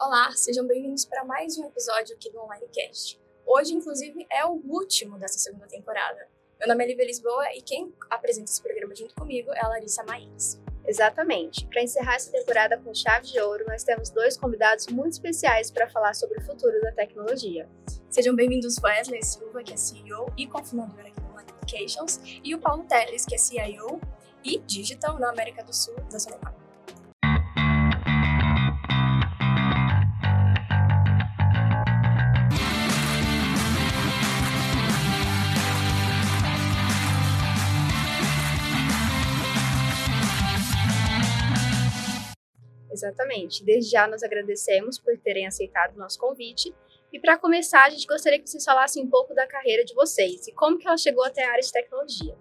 Olá, sejam bem-vindos para mais um episódio aqui do OnlineCast. Hoje, inclusive, é o último dessa segunda temporada. Meu nome é Lívia Lisboa e quem apresenta esse programa junto comigo é a Larissa Maís. Exatamente. Para encerrar essa temporada com chave de ouro, nós temos dois convidados muito especiais para falar sobre o futuro da tecnologia. Sejam bem-vindos Wesley Silva, que é CEO e cofundador aqui do Applications, e o Paulo Teles, que é CIO e Digital na América do Sul da Sonepar. Exatamente. Desde já nós agradecemos por terem aceitado o nosso convite. E para começar, a gente gostaria que vocês falassem um pouco da carreira de vocês e como que ela chegou até a área de tecnologia.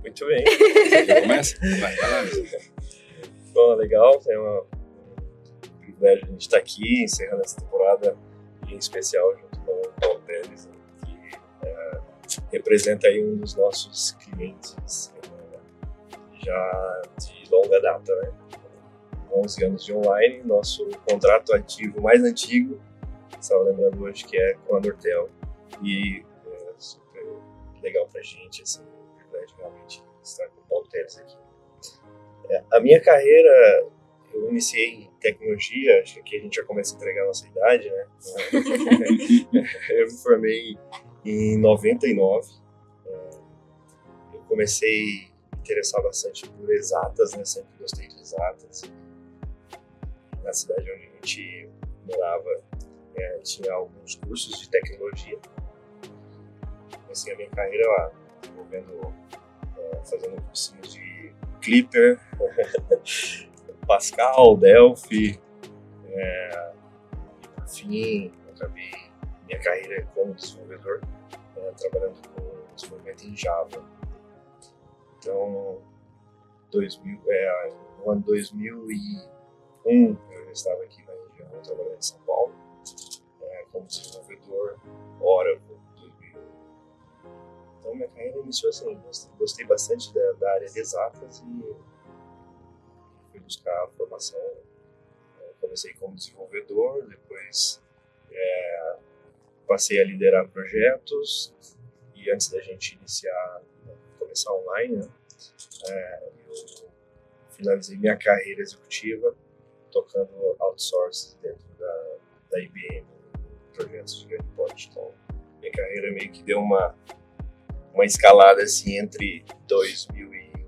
Muito bem. Você começa? Vai, vai lá. Bom, legal. É um privilégio a gente estar aqui, encerrando essa temporada, em especial junto com o Paulo Teles, que é, representa aí um dos nossos clientes já de longa data, né? 11 anos de online, nosso contrato ativo mais antigo, estava lembrando hoje que é com a Nortel, e é super legal pra gente, assim, privilégio realmente estar com o Paulo Teles aqui. É, a minha carreira, eu iniciei em tecnologia, acho que a gente já começa a entregar a nossa idade, né? eu me formei em 99, é, eu comecei interessar bastante por exatas, né? Sempre gostei de exatas. Na cidade onde a gente morava, é, tinha alguns cursos de tecnologia. Comecei a minha carreira lá, envolvendo, é, fazendo cursinhos de Clipper, Pascal, Delphi. É, e por fim, acabei minha carreira como desenvolvedor, é, trabalhando com desenvolvimento em Java então, 2000, é, no ano 2001, eu estava aqui na região, trabalhando em São Paulo, é, como desenvolvedor Oracle 2001. Então, minha carreira iniciou assim, gostei bastante da, da área de exatas e fui buscar a formação. É, comecei como desenvolvedor, depois é, passei a liderar projetos e antes da gente iniciar começar online, né? é, eu finalizei minha carreira executiva tocando outsourcing dentro da, da IBM, projetos de grande porte. Então, minha carreira meio que deu uma, uma escalada assim entre 2005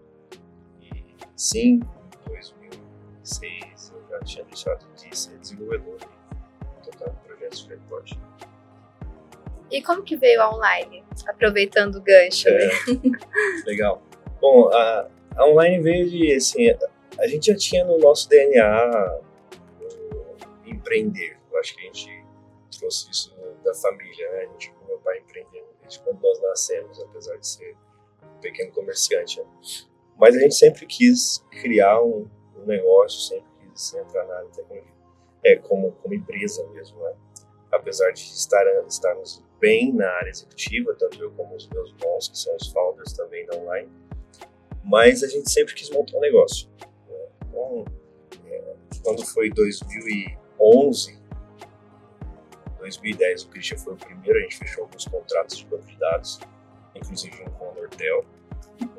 e 2006. Eu já tinha deixado de ser desenvolvedor e tocando projetos de grande porte. E como que veio a online? Aproveitando o gancho. É, legal. Bom, a, a online veio de, assim, a gente já tinha no nosso DNA empreender. Eu acho que a gente trouxe isso da família, né? A gente meu pai empreendendo desde quando nós nascemos, apesar de ser um pequeno comerciante. Né? Mas a gente sempre quis criar um, um negócio, sempre quis entrar na área de tecnologia. É, como, como empresa mesmo, né? apesar de estar, estarmos bem na área executiva, tanto eu como os meus bons, que são os founders também da Online, mas a gente sempre quis montar um negócio. Né? Então, é, quando foi 2011, 2010, o Christian foi o primeiro, a gente fechou alguns contratos de banco de dados, inclusive um com a Nortel,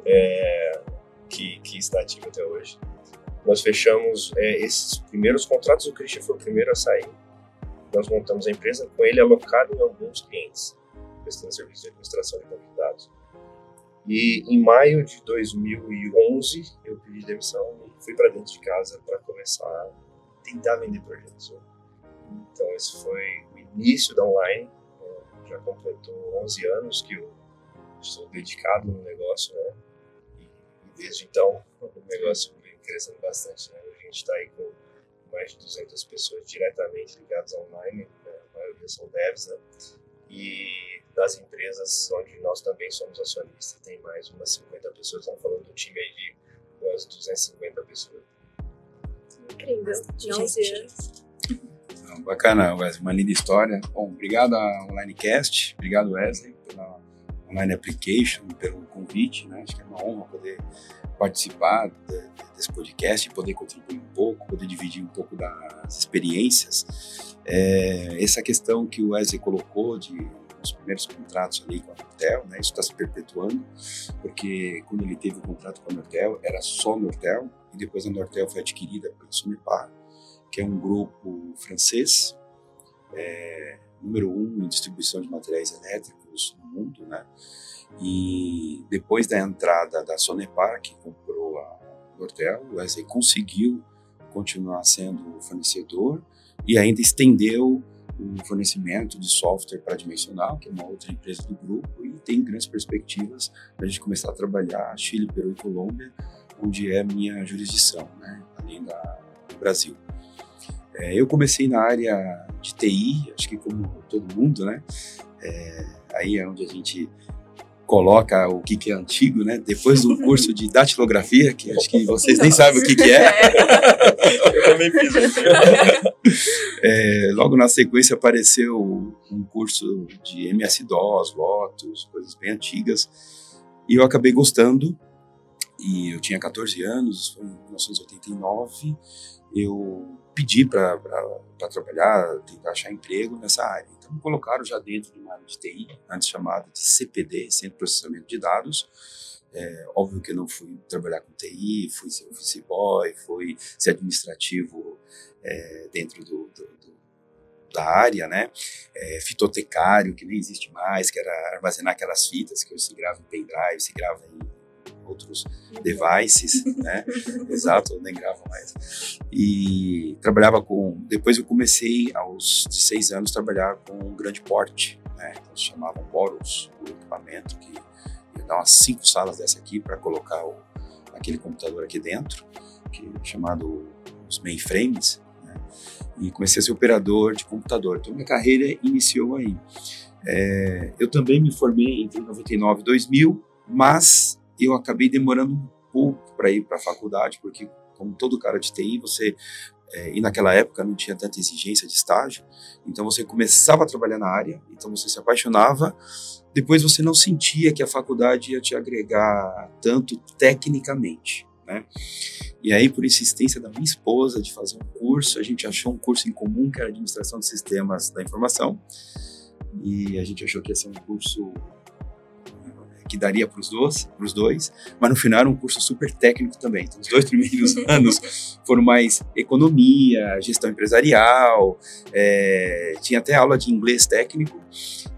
é, que, que está ativo até hoje. Nós fechamos é, esses primeiros contratos, o Christian foi o primeiro a sair, nós montamos a empresa com ele alocado em alguns clientes, prestando serviço de administração de banco de dados. E em maio de 2011 eu pedi demissão e fui para dentro de casa para começar a tentar vender projetos. Então esse foi o início da online. É, já completou 11 anos que eu estou dedicado no negócio, né? E desde então o negócio vem crescendo bastante. Né? A gente está aí com mais de 200 pessoas diretamente ligadas online, né? a maioria são devs, né? E das empresas onde nós também somos acionistas, tem mais umas 50 pessoas, estamos falando do time aí de umas 250 pessoas. Incrível, de 11 anos. Bacana, Wesley, uma linda história. Bom, obrigado a OnlineCast, obrigado Wesley pela Online Application pelo convite, né? Acho que é uma honra poder participar de, desse podcast, poder contribuir um pouco, poder dividir um pouco das experiências. É, essa questão que o Wesley colocou de os primeiros contratos ali com a Nortel, né? Isso está se perpetuando, porque quando ele teve o contrato com a Nortel, era só Nortel, e depois a Nortel foi adquirida pela Sonepar, que é um grupo francês, é, número um em distribuição de materiais elétricos no mundo, né? E depois da entrada da Sonepar, que comprou a Nortel, o Wesley conseguiu continuar sendo fornecedor e ainda estendeu o fornecimento de software para Dimensional, que é uma outra empresa do grupo, e tem grandes perspectivas a gente começar a trabalhar Chile, Peru e Colômbia, onde é minha jurisdição, né, além da, do Brasil. É, eu comecei na área de TI, acho que como todo mundo, né? É, aí é onde a gente coloca o que, que é antigo, né? Depois do curso de datilografia, que acho que vocês nem sabem o que, que é. Eu também fiz. É, logo na sequência apareceu um curso de MS-DOS, Lotus, coisas bem antigas, e eu acabei gostando. E eu tinha 14 anos, foi em 1989. Eu pedi para trabalhar, tentar achar emprego nessa área. Então, me colocaram já dentro de uma área de TI, antes chamada de CPD, Centro de Processamento de Dados. É, óbvio que eu não fui trabalhar com TI, fui ser office boy, fui ser administrativo é, dentro do, do, do, da área, né? É, fitotecário, que nem existe mais, que era armazenar aquelas fitas que hoje se grava em pendrive, se grava em outros devices, né? Exato, nem gravo mais. E trabalhava com. Depois eu comecei, aos seis anos, trabalhar com um grande porte, né? Eles chamavam Boros, o equipamento que ia dar umas cinco salas dessa aqui para colocar o, aquele computador aqui dentro, que é chamado os mainframes, né? E comecei a ser operador de computador. Então minha carreira iniciou aí. É, eu também me formei entre 99 e 2000, mas eu acabei demorando um pouco para ir para a faculdade, porque, como todo cara de TI, você. É, e naquela época não tinha tanta exigência de estágio, então você começava a trabalhar na área, então você se apaixonava, depois você não sentia que a faculdade ia te agregar tanto tecnicamente. Né? E aí, por insistência da minha esposa de fazer um curso, a gente achou um curso em comum que era Administração de Sistemas da Informação, e a gente achou que ia ser um curso que daria para os dois, pros dois, mas no final era um curso super técnico também. Então, os dois primeiros anos foram mais economia, gestão empresarial, é, tinha até aula de inglês técnico,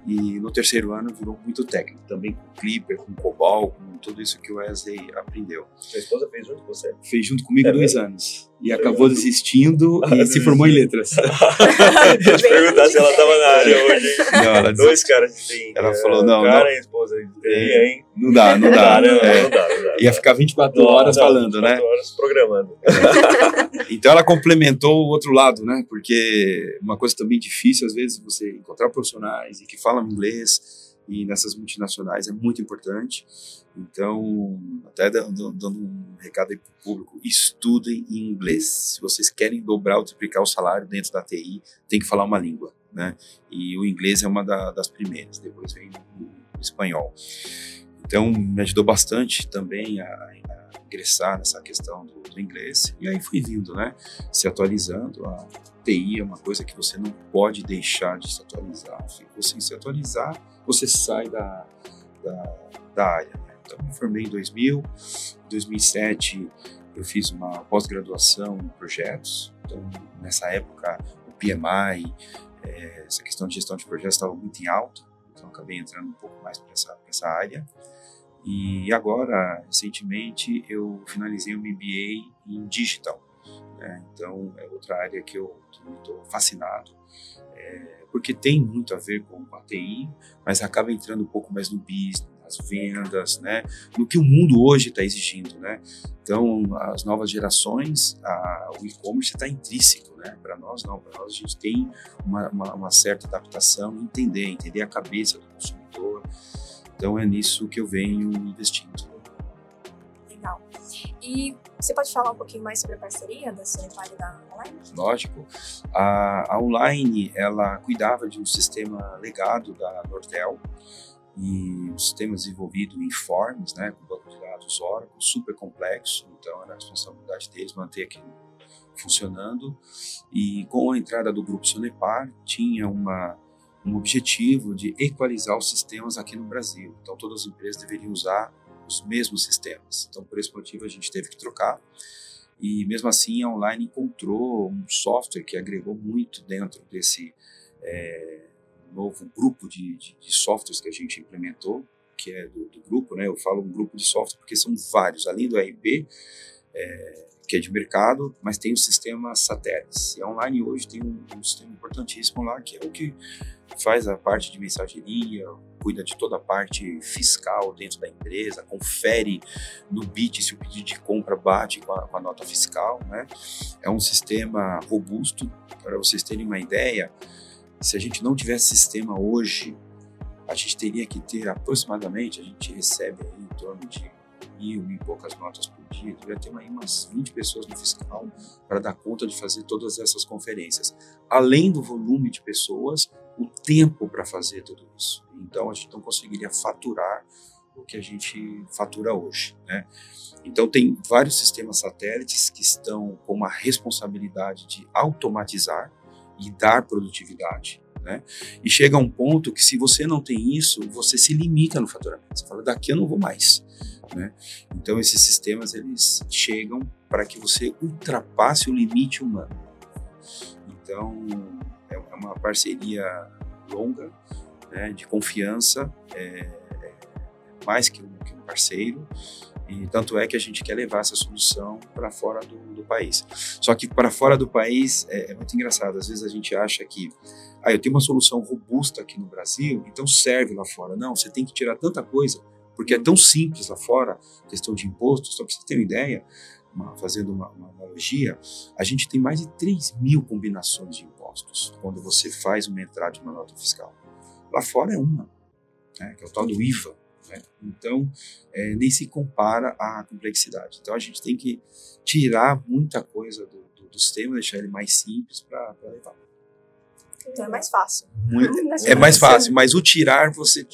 e no terceiro ano virou muito técnico, também com Clipper, com Cobol, com tudo isso que o Wesley aprendeu. Sua esposa fez junto com você? Fez junto comigo é dois mesmo? anos. E acabou desistindo e se formou em letras. Deixa eu perguntar se ela estava na área hoje. Não, ela Dois caras que tem. Ela falou, não, cara não. e a esposa de hein? Não dá, não dá. Caramba, É. não dá, não dá. Ia ficar 24 Não, horas não, falando, né? 24 horas programando. Então ela complementou o outro lado, né? Porque uma coisa também difícil, às vezes, você encontrar profissionais e que falam inglês e nessas multinacionais é muito importante. Então, até dando, dando um recado aí para o público, estudem em inglês. Se vocês querem dobrar ou triplicar o salário dentro da TI, tem que falar uma língua, né? E o inglês é uma da- das primeiras, depois vem o espanhol. Então, me ajudou bastante também a, a ingressar nessa questão do, do inglês. E aí fui vindo, né? Se atualizando. A TI é uma coisa que você não pode deixar de se atualizar. Se você se atualizar, você sai da, da, da área. Né? Então, me formei em 2000. Em 2007, eu fiz uma pós-graduação em projetos. Então, nessa época, o PMI, eh, essa questão de gestão de projetos estava muito em alta. Então, acabei entrando um pouco mais para essa, essa área. E agora, recentemente, eu finalizei um MBA em digital. né? Então, é outra área que eu estou fascinado, é, porque tem muito a ver com a TI, mas acaba entrando um pouco mais no business, nas vendas, né? no que o mundo hoje está exigindo. Né? Então, as novas gerações, a- o e-commerce está intrínseco. Né? Para nós, não. Para nós, a gente tem uma, uma- uma certa adaptação, entender, entender a cabeça do consumidor. Então, é nisso que eu venho investindo. Legal. E você pode falar um pouquinho mais sobre a parceria da Sanepar e da Online? lógico. A, a Online, ela cuidava de um sistema legado da Nortel e um sistema desenvolvido em Forms, né, com banco de dados Oracle, super complexo, então era a responsabilidade deles manter aquilo funcionando. E com a entrada do grupo Sonepar, tinha uma, um objetivo de equalizar os sistemas aqui no Brasil. Então todas as empresas deveriam usar os mesmos sistemas. Então por esse motivo a gente teve que trocar. E mesmo assim a Online encontrou um software que agregou muito dentro desse é, novo grupo de, de, de, softwares que a gente implementou, que é do, do, grupo, né? Eu falo um grupo de software porque são vários, além do RP, é, que é de mercado, mas tem o sistema satélites. E online hoje tem um, um, sistema importantíssimo lá, que é o que faz a parte de mensageria, cuida de toda a parte fiscal dentro da empresa, confere no BIT se o pedido de compra bate com a, com a nota fiscal, né? É um sistema robusto, para vocês terem uma ideia, se a gente não tivesse sistema hoje, a gente teria que ter aproximadamente, a gente recebe em torno de mil e poucas notas por dia, deveria ter aí umas 20 pessoas no fiscal para dar conta de fazer todas essas conferências. Além do volume de pessoas, o tempo para fazer tudo isso. Então a gente não conseguiria faturar o que a gente fatura hoje. Né? Então tem vários sistemas satélites que estão com uma responsabilidade de automatizar e dar produtividade. Né? E chega um ponto que se você não tem isso, você se limita no faturamento. Você fala, daqui eu não vou mais. Né? Então esses sistemas eles chegam para que você ultrapasse o limite humano. Então é uma parceria longa, né, de confiança, é, é mais que um, que um parceiro, e tanto é que a gente quer levar essa solução para fora do, do, país. Só que para fora do país é, é, muito engraçado. Às vezes a gente acha que ah, eu tenho uma solução robusta aqui no Brasil, então serve lá fora. Não, você tem que tirar tanta coisa, porque é tão simples lá fora, questão de impostos. Só para você ter uma ideia, uma, fazendo uma, uma, analogia, a gente tem mais de 3 mil combinações de impostos quando você faz uma entrada de uma nota fiscal. Lá fora é uma, né, que é o tal do IVA. Né? Então, é, nem se compara à complexidade. Então, a gente tem que tirar muita coisa do, do, do sistema, deixar ele mais simples para levar. Então é mais fácil. Muito, é mais fácil, mas o tirar, você,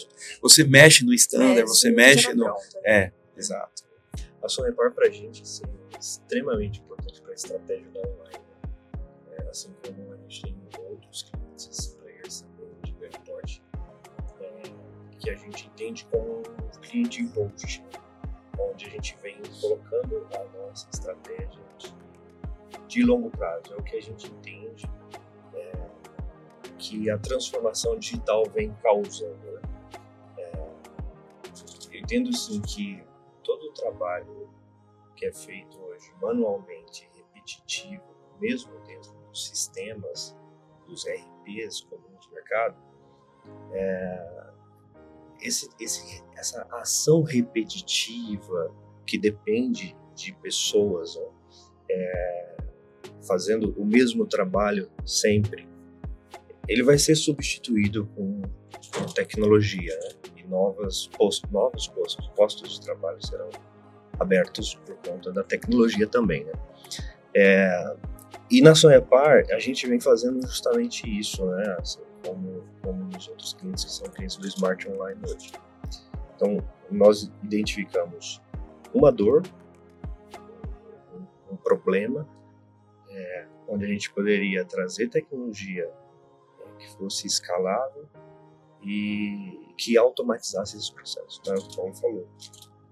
você mexe no standard, é, você mexe no. Pronto, né? É, exato. A Sonepar para a gente assim, é extremamente importante para a estratégia da online. É, assim como a gente tem que a gente entende como um cliente involved, onde a gente vem colocando a nossa estratégia de, de longo prazo. É o que a gente entende é, que a transformação digital vem causando. Né? É, eu entendo sim que todo o trabalho que é feito hoje manualmente, repetitivo, mesmo dentro dos sistemas, dos RPs comuns do mercado, é, esse, esse, essa ação repetitiva que depende de pessoas ó, é, fazendo o mesmo trabalho sempre, ele vai ser substituído com, com tecnologia né? e novas post, novos postos, postos de trabalho serão abertos por conta da tecnologia também, né? É, e na Sonepar a gente vem fazendo justamente isso, né? Assim, como, como nos outros clientes que são clientes do Smart Online hoje. Então, nós identificamos uma dor, um, problema, é, onde a gente poderia trazer tecnologia é, que fosse escalável e que automatizasse esses processos. Né? O Paulo falou,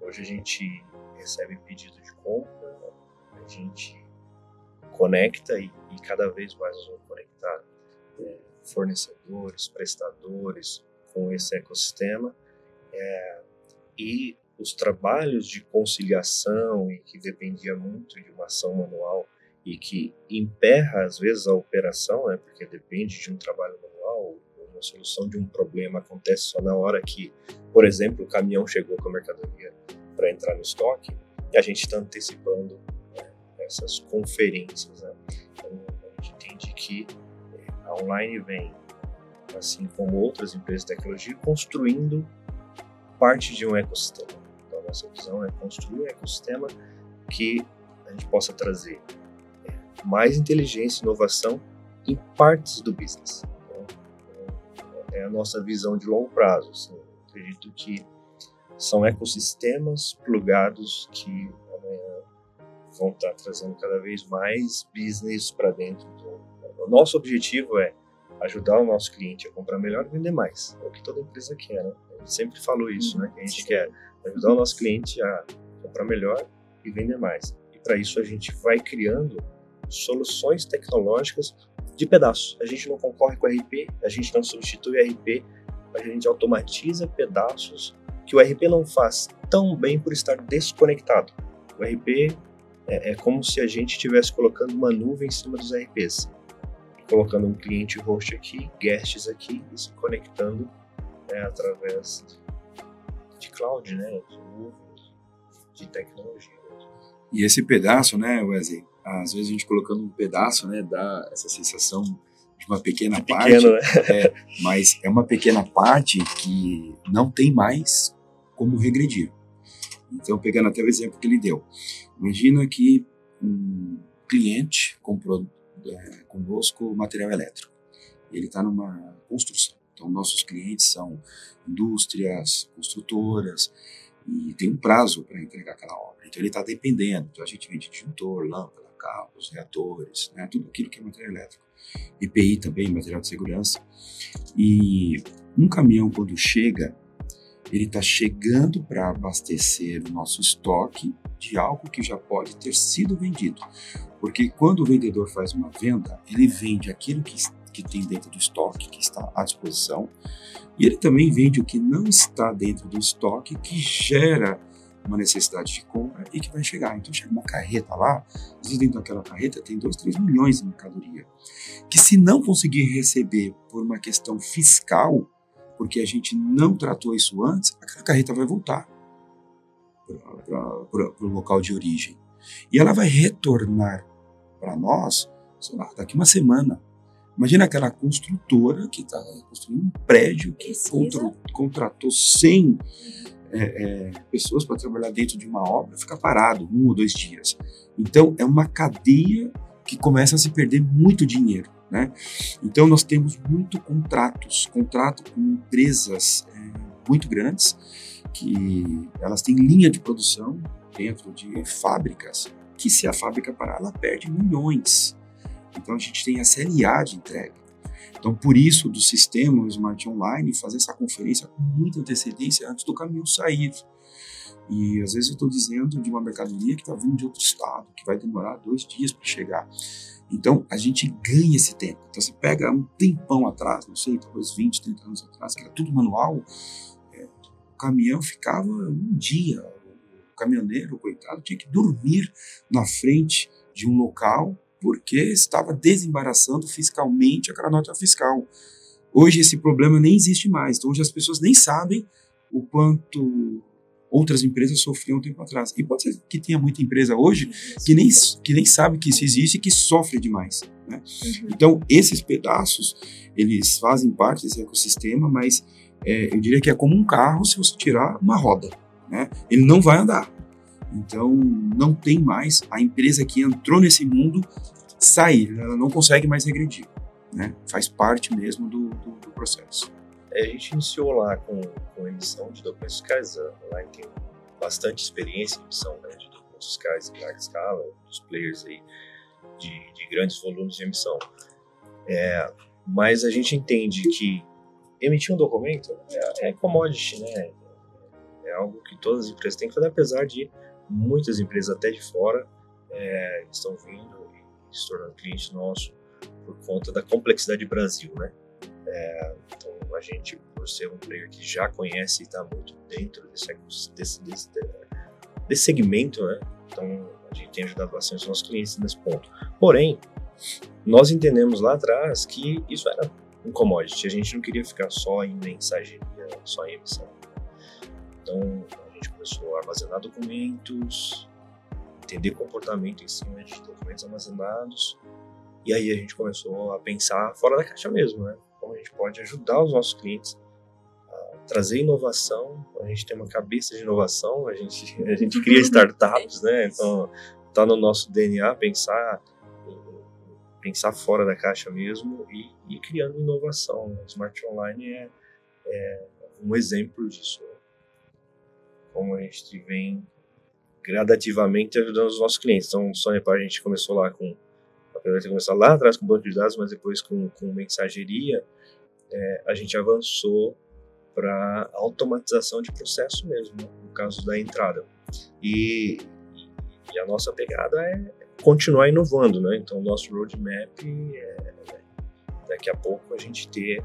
hoje a gente recebe pedido de compra, a gente conecta e, e cada vez mais nós vamos conectar é, fornecedores, prestadores com esse ecossistema. É, e os trabalhos de conciliação e que dependia muito de uma ação manual e que emperra às vezes a operação, né, porque depende de um trabalho manual, uma solução de um problema acontece só na hora que, por exemplo, o caminhão chegou com a mercadoria para entrar no estoque, e a gente está antecipando essas conferências. Né? Então, a gente entende que a Online vem, assim como outras empresas de tecnologia, construindo parte de um ecossistema. Então, a nossa visão é construir um ecossistema que a gente possa trazer é, mais inteligência e inovação em partes do business. Então, é a nossa visão de longo prazo. Assim, acredito que são ecossistemas plugados que vão estar trazendo cada vez mais business para dentro do. O nosso objetivo é ajudar o nosso cliente a comprar melhor e vender mais. É o que toda empresa quer, né? A gente sempre falou isso, né? Que a gente quer ajudar o nosso cliente a comprar melhor e vender mais. E para isso a gente vai criando soluções tecnológicas de pedaços. A gente não concorre com o RP, a gente não substitui o RP, a gente automatiza pedaços que o RP não faz tão bem por estar desconectado. O RP é, é como se a gente estivesse colocando uma nuvem em cima dos RPs, colocando um cliente host aqui, guests aqui e se conectando né, através de cloud, né, de de tecnologia. E esse pedaço, né, Wesley, às vezes a gente colocando um pedaço, né, dá essa sensação de uma pequena de parte, pequeno, né? é, mas é uma pequena parte que não tem mais como regredir. Então, pegando até o exemplo que ele deu, imagina que um cliente comprou é, conosco material elétrico. Ele está numa construção. Então, nossos clientes são indústrias, construtoras, e tem um prazo para entregar aquela obra. Então, ele está dependendo. Então, a gente vende disjuntor, lâmpada, cabos, reatores, né, tudo aquilo que é material elétrico. EPI também, material de segurança. E um caminhão, quando chega, ele está chegando para abastecer o nosso estoque de algo que já pode ter sido vendido. Porque quando o vendedor faz uma venda, ele vende aquilo que, que tem dentro do estoque, que está à disposição, e ele também vende o que não está dentro do estoque, que gera uma necessidade de compra e que vai chegar. Então chega uma carreta lá, às vezes dentro daquela carreta tem 2, 3 milhões de mercadoria, que se não conseguir receber por uma questão fiscal, porque a gente não tratou isso antes, aquela carreta vai voltar para o local de origem. E ela vai retornar para nós, sei lá, daqui uma semana. Imagina aquela construtora que está construindo um prédio que contra, contratou 100 é, é, pessoas para trabalhar dentro de uma obra, fica parado um ou dois dias. Então, é uma cadeia que começa a se perder muito dinheiro. Né? Então, nós temos muito contratos, contrato com empresas é, muito grandes, que elas têm linha de produção dentro de fábricas, que se a fábrica parar, ela perde milhões. Então, a gente tem a CLA de entrega. Então, por isso, do sistema Smart Online, fazer essa conferência com muita antecedência antes do caminhão sair. E às vezes eu estou dizendo de uma mercadoria que está vindo de outro estado, que vai demorar dois dias para chegar. Então, a gente ganha esse tempo. Então, você pega um tempão atrás, não sei, talvez 20, 30 anos atrás, que era tudo manual, é, o caminhão ficava um dia. O caminhoneiro, coitado, tinha que dormir na frente de um local porque estava desembaraçando fiscalmente aquela nota fiscal. Hoje esse problema nem existe mais. Então, hoje as pessoas nem sabem o quanto outras empresas sofriam um tempo atrás. E pode ser que tenha muita empresa hoje que nem, que nem sabe que isso existe e que sofre demais. Né? Uhum. Então, esses pedaços, eles fazem parte desse ecossistema, mas é, eu diria que é como um carro se você tirar uma roda. Né? Ele não vai andar. Então, não tem mais a empresa que entrou nesse mundo sair, ela não consegue mais regredir. Né? Faz parte mesmo do, do, do processo. É, a gente iniciou lá com, com emissão de documentos fiscais, lá tem bastante experiência em emissão né, de documentos fiscais em larga escala, dos players aí de, de grandes volumes de emissão. É, mas a gente entende que emitir um documento é, é commodity, né? É algo que todas as empresas têm que fazer, apesar de muitas empresas até de fora é, estão vindo e se tornando cliente nosso por conta da complexidade do Brasil, né? É, então a gente, por ser um player que já conhece e está muito dentro desse, desse, desse, desse segmento, né? Então a gente tem ajudado bastante os nossos clientes nesse ponto. Porém, nós entendemos lá atrás que isso era um commodity. A gente não queria ficar só em mensageria, só em emissão. Então gente começou a armazenar documentos, entender comportamento em cima de documentos armazenados, e aí a gente começou a pensar fora da caixa mesmo, né? Como a gente pode ajudar os nossos clientes a trazer inovação, a gente tem uma cabeça de inovação, a gente, a gente cria startups, né? Então, tá no nosso DNA pensar pensar fora da caixa mesmo e, e criando inovação. O Smart Online é, é um exemplo disso. Né? Como a gente vem gradativamente ajudando os nossos clientes. Então, o Sonepar a gente começou lá com, apesar de começar lá atrás com banco de dados, mas depois com, com mensageria, é, a gente avançou para automatização de processo mesmo, né? no caso da entrada. E, e, a nossa pegada é continuar inovando, né? Então, o nosso roadmap é daqui a pouco a gente ter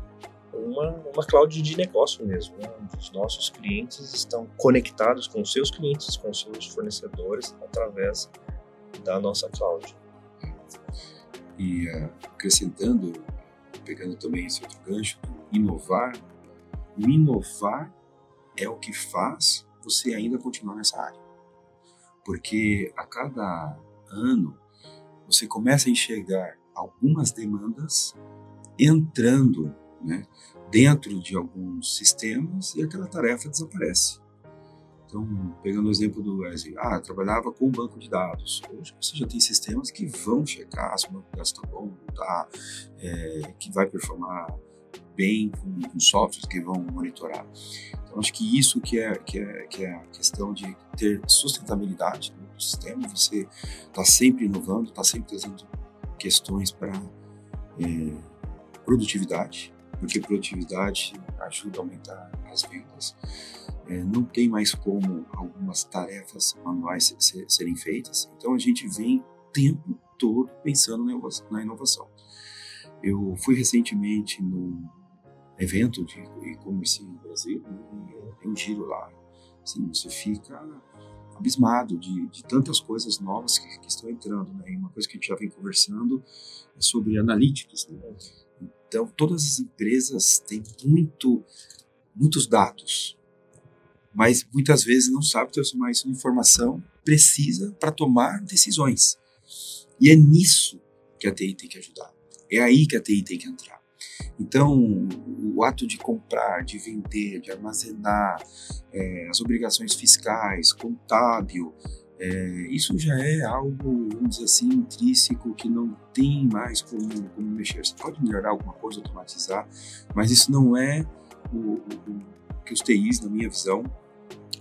uma, uma cloud de negócio mesmo, né? os nossos clientes estão conectados com seus clientes, com seus fornecedores, através da nossa cloud. E uh, acrescentando, pegando também esse outro gancho, inovar, o inovar é o que faz você ainda continuar nessa área. Porque a cada ano você começa a enxergar algumas demandas entrando né, dentro de alguns sistemas e aquela tarefa desaparece. Então, pegando o exemplo do Wesley, ah, trabalhava com banco de dados. Hoje você já tem sistemas que vão checar se o banco de dados está bom, tá, é, que vai performar bem com, com, softwares que vão monitorar. Então, acho que isso que é, que é, que é a questão de ter sustentabilidade do sistema, você está sempre inovando, está sempre trazendo questões para é, produtividade, porque produtividade ajuda a aumentar as vendas. É, não tem mais como algumas tarefas manuais serem feitas, então a gente vem o tempo todo pensando na inovação. Eu fui recentemente no evento de e-commerce no Brasil e tem um giro lá. Assim, você fica abismado de, de tantas coisas novas que, que, estão entrando. Né? E uma coisa que a gente já vem conversando é sobre analytics. Né? Então, todas as empresas têm muito, muitos dados, mas muitas vezes não sabem transformar isso em informação precisa para tomar decisões. E é nisso que a TI tem que ajudar. É aí que a TI tem que entrar. Então, o ato de comprar, de vender, de armazenar, é, as obrigações fiscais, contábil, é, isso já é algo, vamos dizer assim, intrínseco que não tem mais como, como mexer. Você pode melhorar alguma coisa, automatizar, mas isso não é o, o, o que os TIs, na minha visão,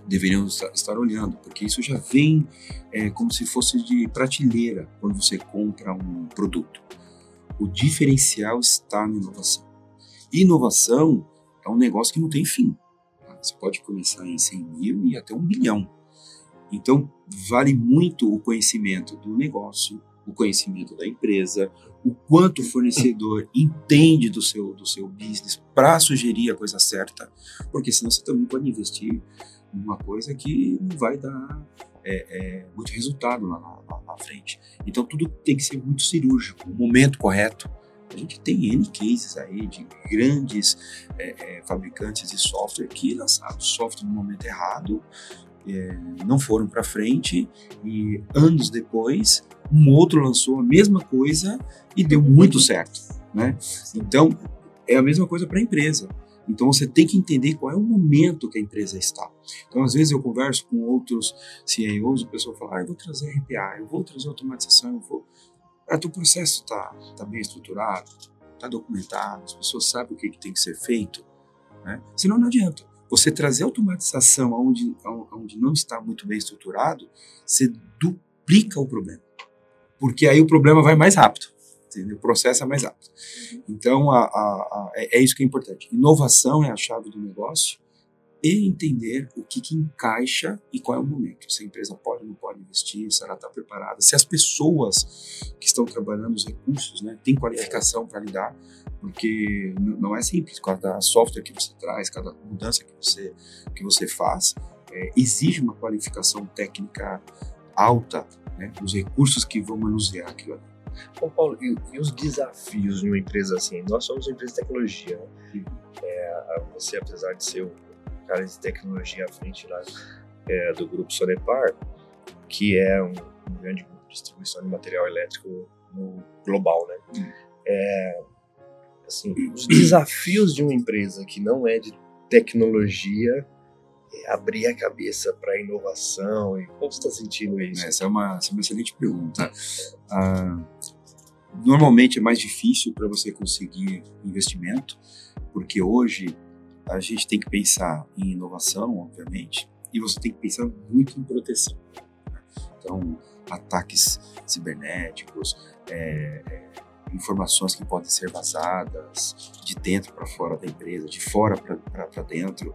deveriam estar olhando, porque isso já vem é, como se fosse de prateleira quando você compra um produto. O diferencial está na inovação. Inovação é um negócio que não tem fim. Tá? Você pode começar em 100 mil e até um bilhão. Então, vale muito o conhecimento do negócio, o conhecimento da empresa, o quanto o fornecedor entende do seu, do seu business para sugerir a coisa certa, porque senão você também pode investir numa coisa que não vai dar é, é, muito resultado lá na, na, frente. Então tudo tem que ser muito cirúrgico, o momento correto. A gente tem N cases aí de grandes é, é fabricantes de software que lançaram software no momento errado é, não foram para frente e anos depois um outro lançou a mesma coisa e deu muito certo, né? Então é a mesma coisa para a empresa. Então você tem que entender qual é o momento que a empresa está. Então às vezes eu converso com outros CEOs, o pessoal fala, ah, eu vou trazer RPA, eu vou trazer automatização, eu vou. Ah, teu processo está tá bem estruturado, está documentado, as pessoas sabem o que, que tem que ser feito, né? Senão não adianta. Você trazer automatização onde, onde não está muito bem estruturado, você duplica o problema. Porque aí o problema vai mais rápido. Entendeu? O processo é mais rápido. Uhum. Então, a, a, a, é, é isso que é importante. Inovação é a chave do negócio e entender o que, que encaixa e qual é o momento. Se a empresa pode ou não pode investir, se ela está preparada, se as pessoas que estão trabalhando os recursos né, têm qualificação para lidar, porque não é simples. Cada software que você traz, cada mudança que você, que você faz, é, exige uma qualificação técnica alta, né, os recursos que vão manusear aquilo ali. Bom, Paulo, e, e, os desafios de uma empresa assim? Nós somos uma empresa de tecnologia, né? É, você, apesar de ser o cara de tecnologia à frente lá é, do grupo Sonepar, que é um, um, grande grupo de distribuição de material elétrico no global, né? Hum. É, assim, os desafios de uma empresa que não é de tecnologia abrir a cabeça para inovação e como você está sentindo isso? Essa é uma, essa é uma excelente pergunta. Ah, normalmente é mais difícil para você conseguir investimento, porque hoje a gente tem que pensar em inovação, obviamente, e você tem que pensar muito em proteção. Então, ataques cibernéticos, é, é, informações que podem ser vazadas de dentro para fora da empresa, de fora para dentro.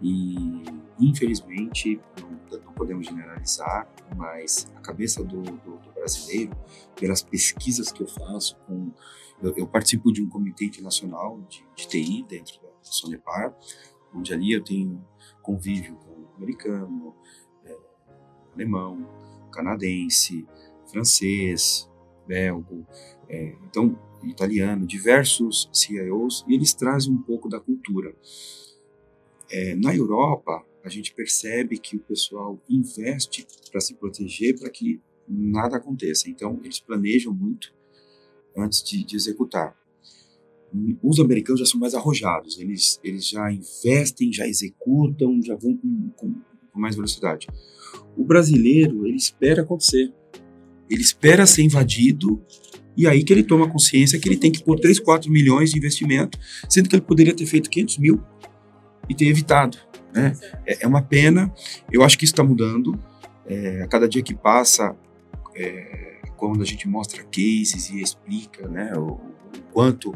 E, infelizmente, não, não, podemos generalizar, mas a cabeça do, do, do, brasileiro, pelas pesquisas que eu faço, com, eu, eu participo de um comitê internacional de, de TI dentro da Sonepar, onde ali eu tenho convívio com americano, é, alemão, canadense, francês, belgo, é, então italiano, diversos CIOs, e eles trazem um pouco da cultura. É, na Europa, a gente percebe que o pessoal investe para se proteger, para que nada aconteça. Então, eles planejam muito antes de, de, executar. Os americanos já são mais arrojados, eles, eles já investem, já executam, já vão com, com, com mais velocidade. O brasileiro, ele espera acontecer. Ele espera ser invadido e aí que ele toma consciência que ele tem que pôr 3, 4 milhões de investimento, sendo que ele poderia ter feito 500 mil e ter evitado. Né? É, é uma pena, eu acho que isso está mudando. É, a cada dia que passa, é, quando a gente mostra cases e explica né, o, o quanto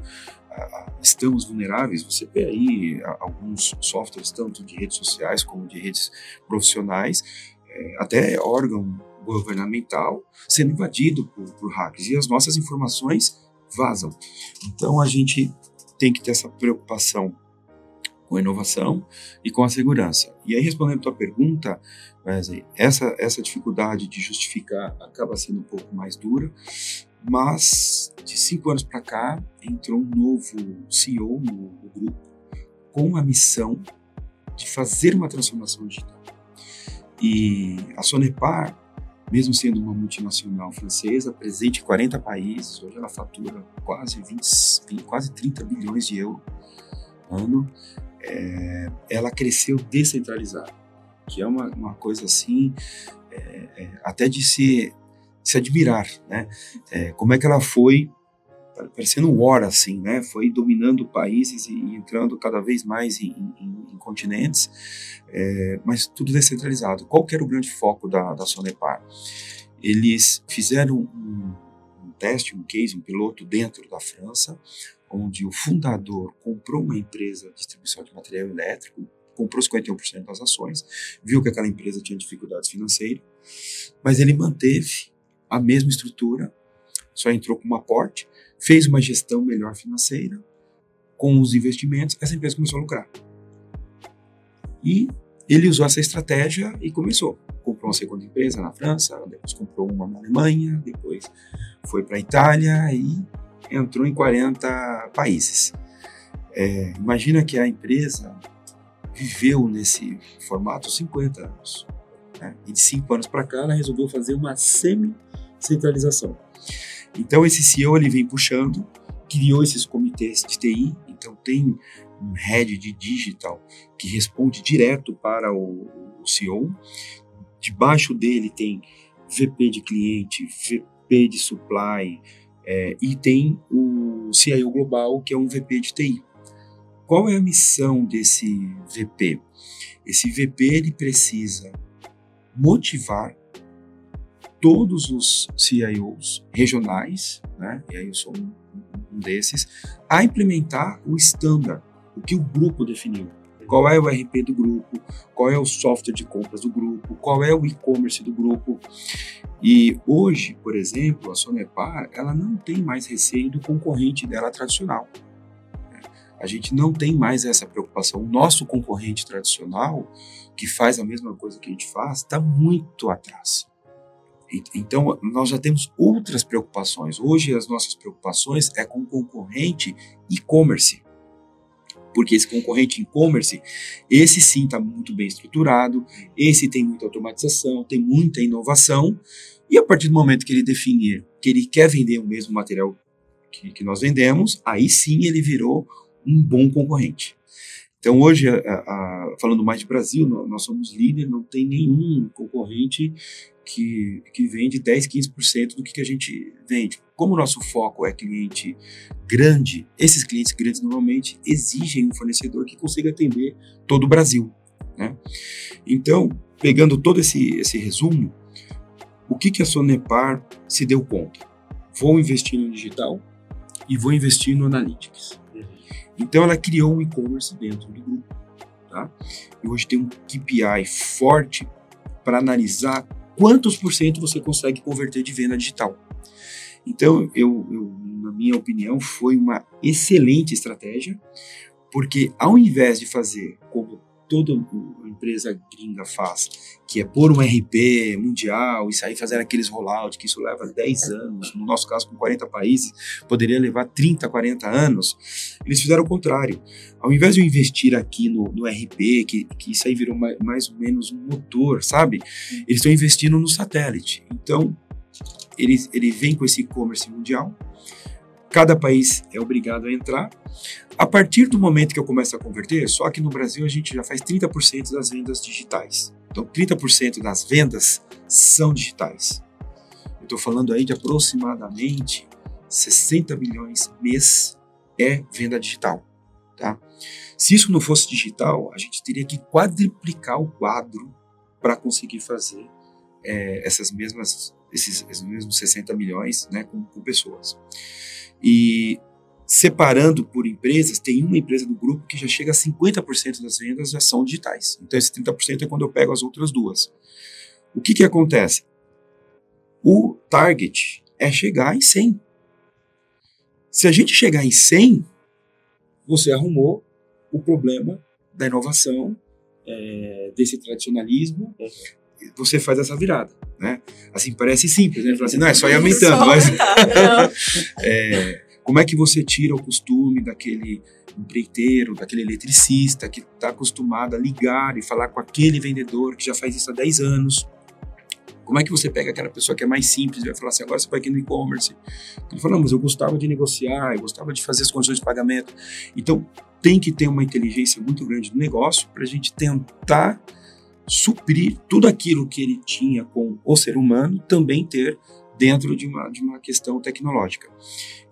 estamos vulneráveis, você vê aí alguns softwares, tanto de redes sociais como de redes profissionais, é, até órgão governamental sendo invadido por, por hackers e as nossas informações vazam. Então a gente tem que ter essa preocupação com a inovação e com a segurança. E aí, respondendo a tua pergunta, essa, essa dificuldade de justificar acaba sendo um pouco mais dura, mas de cinco anos para cá entrou um novo CEO no, no grupo com a missão de fazer uma transformação digital. E a Sonepar mesmo sendo uma multinacional francesa, presente em 40 países, hoje ela fatura quase 20, quase 30 bilhões de euros ano, é, ela cresceu descentralizada, que é uma, uma coisa assim, é, é, até de se, se admirar, né? É, como é que ela foi parecendo war, assim, né? Foi dominando países e entrando cada vez mais em, em, em continentes, é, mas tudo descentralizado. Qual que era o grande foco da, da Sonepar? Eles fizeram um, um teste, um case, um piloto dentro da França, onde o fundador comprou uma empresa de distribuição de material elétrico, comprou 51% das ações, viu que aquela empresa tinha dificuldades financeiras, mas ele manteve a mesma estrutura, só entrou com um aporte, fez uma gestão melhor financeira, com os investimentos, essa empresa começou a lucrar. E ele usou essa estratégia e começou. Comprou uma segunda empresa na França, depois comprou uma na Alemanha, depois foi para a Itália e entrou em 40 países. É, imagina que a empresa viveu nesse formato 50 anos. Né? E de 5 anos para cá, ela resolveu fazer uma semi-centralização. Então esse CEO ele vem puxando, criou esses comitês de TI, então tem um head de digital que responde direto para o, o CEO. Debaixo dele tem VP de cliente, VP de supply é, e tem o CIO global que é um VP de TI. Qual é a missão desse VP? Esse VP ele precisa motivar todos os CIOs regionais, né, e aí eu sou um, um desses, a implementar o standard, o que o grupo definiu. Qual é o RP do grupo, qual é o software de compras do grupo, qual é o e-commerce do grupo. E hoje, por exemplo, a Sonepar, ela não tem mais receio do concorrente dela tradicional. A gente não tem mais essa preocupação. O nosso concorrente tradicional, que faz a mesma coisa que a gente faz, está muito atrás. Então, nós já temos outras preocupações. Hoje, as nossas preocupações é com o concorrente e-commerce. Porque esse concorrente e-commerce, esse sim está muito bem estruturado, esse tem muita automatização, tem muita inovação, e a partir do momento que ele definir que ele quer vender o mesmo material que, que nós vendemos, aí sim ele virou um bom concorrente. Então, hoje, a, a, falando mais de Brasil, nós somos líder, não tem nenhum concorrente que, que vende 10, 15% do que, que a gente vende. Como o nosso foco é cliente grande, esses clientes grandes normalmente exigem um fornecedor que consiga atender todo o Brasil. Né? Então, pegando todo esse, esse resumo, o que, que a Sonepar se deu conta? Vou investir no digital e vou investir no Analytics. Então ela criou um e-commerce dentro do grupo. Tá? E hoje tem um KPI forte para analisar quantos por cento você consegue converter de venda digital. Então, eu, eu, na minha opinião, foi uma excelente estratégia, porque ao invés de fazer como toda empresa gringa faz, que é pôr um RP mundial e sair fazendo aqueles rollout, que isso leva 10 anos, no nosso caso com 40 países, poderia levar 30, 40 anos, eles fizeram o contrário. Ao invés de eu investir aqui no, no RP, que, que isso aí virou mais, mais ou menos um motor, sabe? Eles estão investindo no satélite. Então, ele, ele vem com esse e-commerce mundial, cada país é obrigado a entrar, a partir do momento que eu começo a converter, só que no Brasil a gente já faz 30% das vendas digitais. Então, 30% das vendas são digitais. Eu estou falando aí de aproximadamente 60 milhões mês é venda digital. Tá? Se isso não fosse digital, a gente teria que quadriplicar o quadro para conseguir fazer é, essas mesmas, esses, esses mesmos 60 milhões né, com, com pessoas. E separando por empresas, tem uma empresa do grupo que já chega a 50% das vendas já são digitais. Então esse 30% é quando eu pego as outras duas. O que que acontece? O target é chegar em 100. Se a gente chegar em 100, você arrumou o problema da inovação, é, desse tradicionalismo, você faz essa virada, né? Assim, parece simples, né? Assim, não, é só ir aumentando, mas... é, como é que você tira o costume daquele empreiteiro, daquele eletricista que está acostumado a ligar e falar com aquele vendedor que já faz isso há 10 anos? Como é que você pega aquela pessoa que é mais simples e vai falar assim, agora você vai aqui no e-commerce? Ele fala, não, mas eu gostava de negociar, eu gostava de fazer as condições de pagamento. Então, tem que ter uma inteligência muito grande do negócio para a gente tentar suprir tudo aquilo que ele tinha com o ser humano, também ter dentro de uma, de uma questão tecnológica.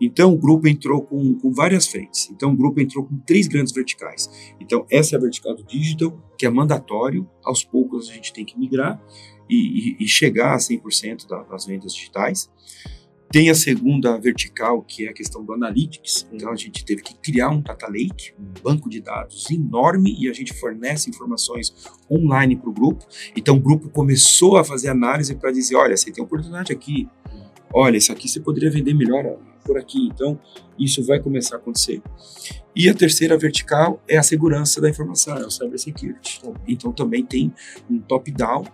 Então, o grupo entrou com, com várias frentes. Então, o grupo entrou com três grandes verticais. Então, essa é a vertical do digital, que é mandatório, aos poucos a gente tem que migrar e, e, e chegar a 100% das vendas digitais. Tem a segunda vertical, que é a questão do analytics. Então, a gente teve que criar um data lake, um banco de dados enorme, e a gente fornece informações online para o grupo. Então, o grupo começou a fazer análise para dizer: olha, você tem oportunidade aqui. Olha, isso aqui você poderia vender melhor por aqui. Então, isso vai começar a acontecer. E a terceira vertical é a segurança da informação, é o cybersecurity. Então, também tem um top-down,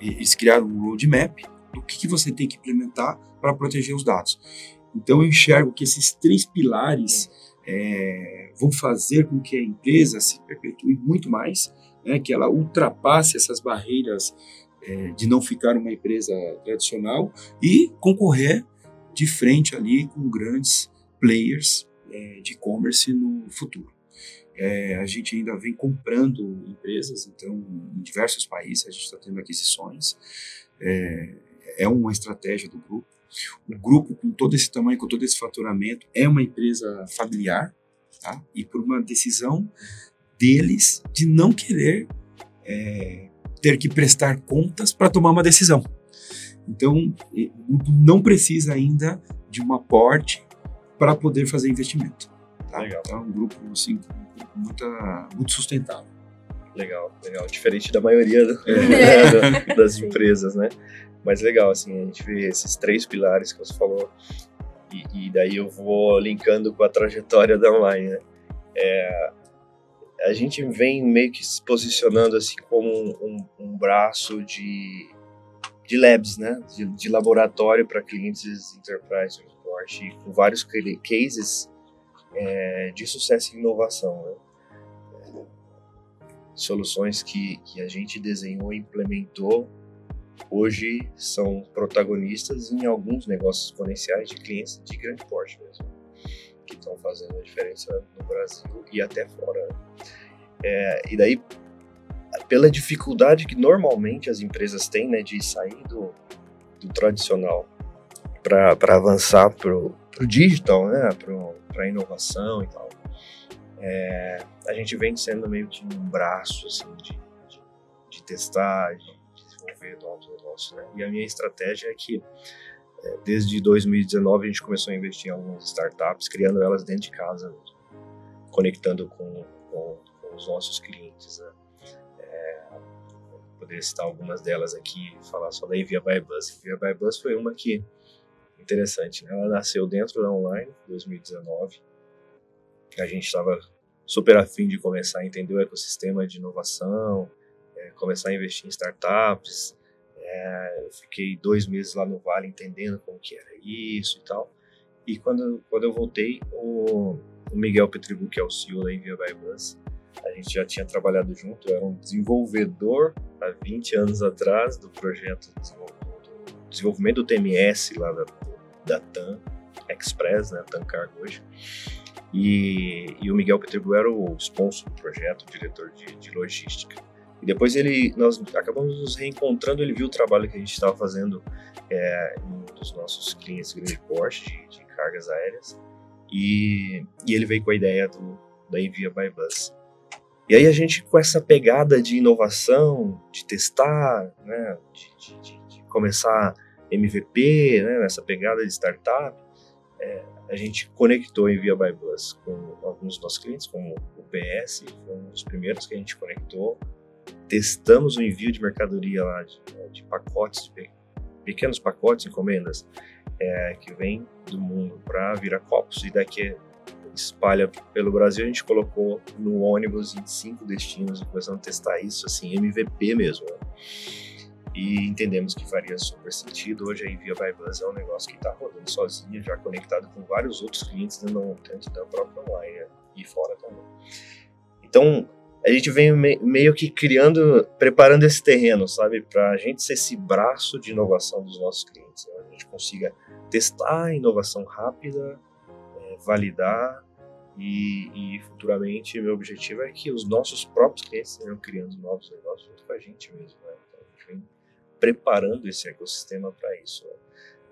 eles criaram um roadmap do que, que você tem que implementar para proteger os dados. Então, eu enxergo que esses três pilares é, vão fazer com que a empresa se perpetue muito mais, né, que ela ultrapasse essas barreiras é, de não ficar uma empresa tradicional e concorrer de frente ali com grandes players é, de e-commerce no futuro. É, a gente ainda vem comprando empresas, então, em diversos países a gente está tendo aquisições. É, é uma estratégia do grupo. O grupo, com todo esse tamanho, com todo esse faturamento, é uma empresa familiar, tá? e por uma decisão deles de não querer é, ter que prestar contas para tomar uma decisão. Então, o grupo não precisa ainda de um aporte para poder fazer investimento. Tá? Legal. Então, é um grupo assim, muita, muito sustentável. Legal, legal. Diferente da maioria é. das empresas, né? Mas legal, assim, a gente vê esses três pilares que você falou, e, e daí eu vou linkando com a trajetória da online, né? É, a gente vem meio que se posicionando assim como um, um, braço de, de labs, né? De, de laboratório para clientes enterprise report, com vários cases é, de sucesso e inovação, né? Soluções que, que a gente desenhou e implementou hoje são protagonistas em alguns negócios exponenciais de clientes de grande porte mesmo. que estão fazendo a diferença no Brasil e até fora. É, e daí, pela dificuldade que normalmente as empresas têm né, de sair do, do tradicional para avançar para o digital, né, para a inovação e tal, é, a gente vem sendo meio que um braço assim, de, de, de novos negócios. Né? E a minha estratégia é que é, desde 2019 a gente começou a investir em algumas startups, criando elas dentro de casa, conectando com, com, com os nossos clientes. Né? É, poderia citar algumas delas aqui, falar só da Envia by Bus. Envia by Bus foi uma que interessante, né? ela nasceu dentro da online, 2019. A gente estava super afim de começar a entender o ecossistema de inovação, começar a investir em startups, é, eu fiquei dois meses lá no Vale entendendo como que era isso e tal. E quando, quando eu voltei, o, o Miguel Petribu, que é o CEO da Envia by Bus, a gente já tinha trabalhado junto, era um desenvolvedor há 20 anos atrás do projeto de desenvolvimento do TMS lá da, da TAM Express, né, TAM Cargo hoje. E, e o Miguel Petribu era o sponsor do projeto, o diretor de, de logística. Depois ele, nós acabamos nos reencontrando, ele viu o trabalho que a gente estava fazendo é, em um dos nossos clientes grande porte de, de cargas aéreas e, e, ele veio com a ideia do, da Envia by Bus. E aí a gente com essa pegada de inovação, de testar, né, de, de, de começar MVP, né, essa pegada de startup, é, a gente conectou Envia by Bus com alguns dos nossos clientes, como o PS, foi um dos primeiros que a gente conectou, testamos o envio de mercadoria lá, de, né, de pacotes, de pequenos pacotes, encomendas, é, que vem do mundo para virar copos e daqui espalha pelo Brasil. A gente colocou no ônibus em cinco destinos e começamos a testar isso, assim, MVP mesmo. Né? E entendemos que faria super sentido. Hoje a Envia by Buzz é um negócio que está rodando sozinho, já conectado com vários outros clientes dentro, dentro da própria online e fora também. Então, a gente vem meio que criando, preparando esse terreno, sabe, para a gente ser esse braço de inovação dos nossos clientes. Né? A gente consiga testar a inovação rápida, é, validar e, e, futuramente meu objetivo é que os nossos próprios clientes estejam criando novos negócios junto com a gente mesmo. Né? Então a gente vem preparando esse ecossistema para isso. Né?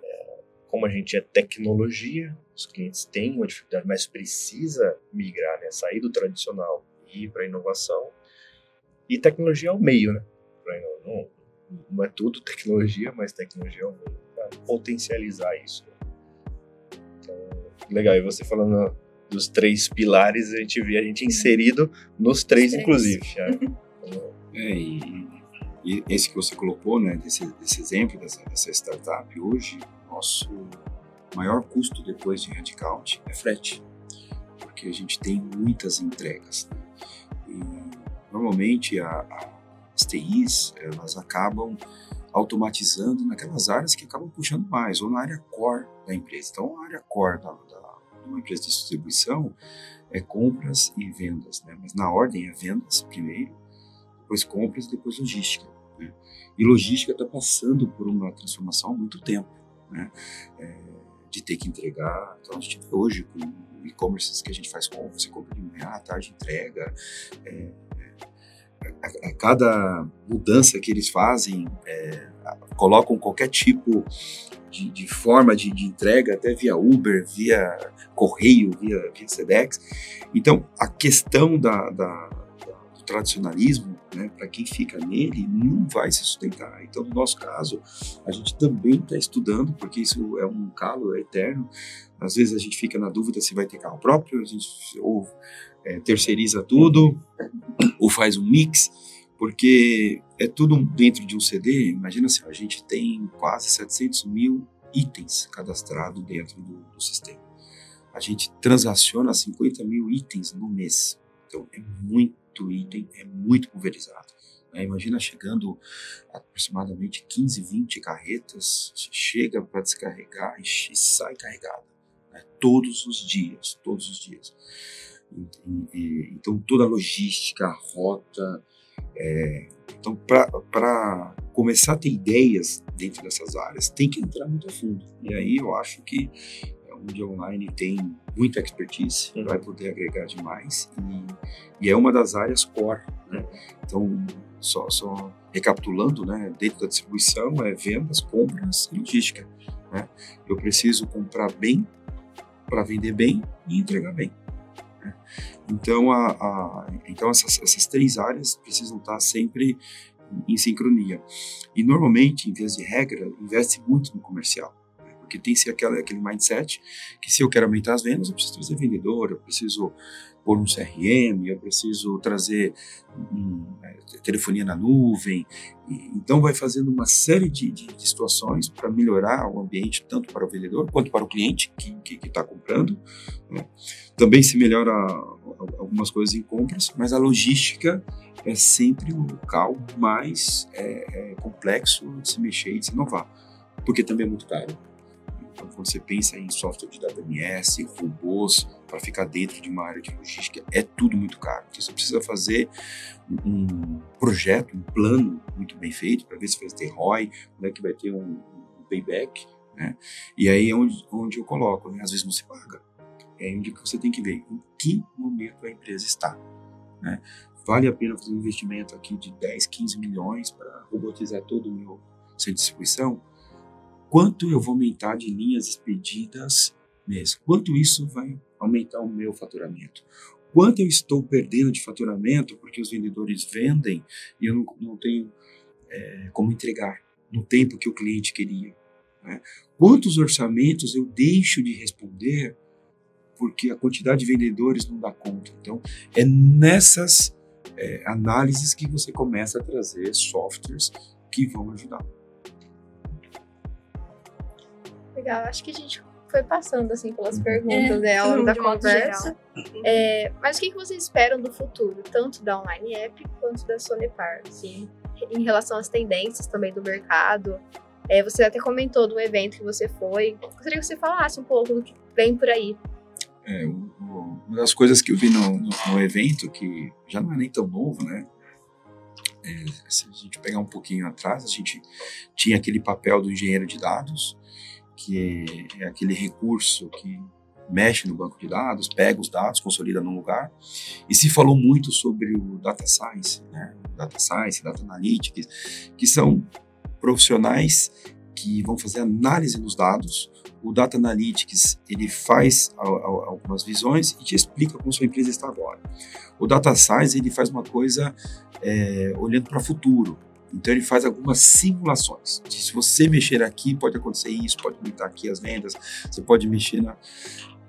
É, como a gente é tecnologia, os clientes têm uma dificuldade, mas precisa migrar, né? sair do tradicional ir para inovação. E tecnologia é o meio, né? Não, não é tudo tecnologia, mas tecnologia é o meio para potencializar isso. Então, legal. E você falando dos três pilares, a gente vê a gente inserido nos três, três. inclusive. É, é e, e, esse que você colocou, né, desse, desse exemplo dessa, dessa startup, hoje, nosso maior custo depois de headcount é frete, porque a gente tem muitas entregas. Né? Normalmente a, a, as TIs elas acabam automatizando naquelas áreas que acabam puxando mais, ou na área core da empresa. Então, a área core da, da, uma empresa de distribuição é compras e vendas, né? mas na ordem é vendas primeiro, depois compras, depois logística. Né? E logística está passando por uma transformação há muito tempo, né? É, de ter que entregar. Então, a gente hoje com e-commerce que a gente faz compra, você compra de manhã, à tarde entrega. É, a, a, cada mudança que eles fazem, é, colocam qualquer tipo de, de forma de, de, entrega, até via Uber, via correio, via, via Sedex. Então, a questão da, da, do tradicionalismo, né, para quem fica nele, não vai se sustentar. Então, no nosso caso, a gente também está estudando, porque isso é um calo eterno. Às vezes a gente fica na dúvida se vai ter carro próprio, a gente ou é, terceiriza tudo, ou faz um mix, porque é tudo dentro de um CD. Imagina assim, a gente tem quase 700 mil itens cadastrados dentro do, do sistema. A gente transaciona 50 mil itens no mês. Então é muito item, é muito pulverizado. Né? Imagina chegando aproximadamente 15, 20 carretas, chega para descarregar e sai carregada. Né? Todos os dias, todos os dias. Então, toda a logística, a rota. É, então, para começar a ter ideias dentro dessas áreas, tem que entrar muito a fundo. E aí eu acho que é um mídia online tem muita expertise, uhum. vai poder agregar demais e, e, é uma das áreas core, né? Então, só, só recapitulando, né? Dentro da distribuição é vendas, compras e logística, né? Eu preciso comprar bem para vender bem e entregar bem. Né? Então, a, a, então essas, essas três áreas precisam estar sempre em sincronia. E normalmente, em vez de regra, investe muito no comercial. Né? Porque tem se aquele, aquele mindset que se eu quero aumentar as vendas, eu preciso trazer vendedor, eu preciso pôr um CRM, eu preciso trazer um, é, telefonia na nuvem. E, então, vai fazendo uma série de, de, de situações para melhorar o ambiente, tanto para o vendedor quanto para o cliente que está comprando. Né? Também se melhora algumas coisas em compras, mas a logística é sempre o local mais é, é, complexo de se mexer e de se inovar, porque também é muito caro. Então, quando você pensa em software de WMS, robôs, para ficar dentro de uma área de logística, é tudo muito caro. Então, você precisa fazer um projeto, um plano muito bem feito, para ver se vai ter ROI, quando é que vai ter um, payback, né? E aí é onde, onde eu coloco, né? Às vezes não se paga. É onde você tem que ver em que momento a empresa está. Né? Vale a pena fazer um investimento aqui de 10, 15 milhões para robotizar todo o meu centro de distribuição? Quanto eu vou aumentar de linhas expedidas mês? Quanto isso vai aumentar o meu faturamento? Quanto eu estou perdendo de faturamento porque os vendedores vendem e eu não, não tenho é, como entregar no tempo que o cliente queria? Né? Quantos orçamentos eu deixo de responder porque a quantidade de vendedores não dá conta? Então, é nessas é, análises que você começa a trazer softwares que vão ajudar. Legal, acho que a gente foi passando assim pelas uhum. perguntas é, ao longo da conversa. É, mas o que, vocês esperam do futuro, tanto da Online App quanto da Sonepar, assim, em relação às tendências também do mercado? É, você até comentou do evento que você foi. Gostaria que você falasse um pouco do que vem por aí. É, uma das coisas que eu vi no, no, no, evento, que já não é nem tão novo, né? É, se a gente pegar um pouquinho atrás, a gente tinha aquele papel do engenheiro de dados, que é aquele recurso que mexe no banco de dados, pega os dados, consolida num lugar. E se falou muito sobre o data science, né? Data science, data analytics, que são profissionais que vão fazer análise dos dados. O Data Analytics ele faz algumas visões e te explica como sua empresa está agora. O Data Science ele faz uma coisa é, olhando para o futuro. Então ele faz algumas simulações. Se você mexer aqui, pode acontecer isso, pode aumentar aqui as vendas, você pode mexer na.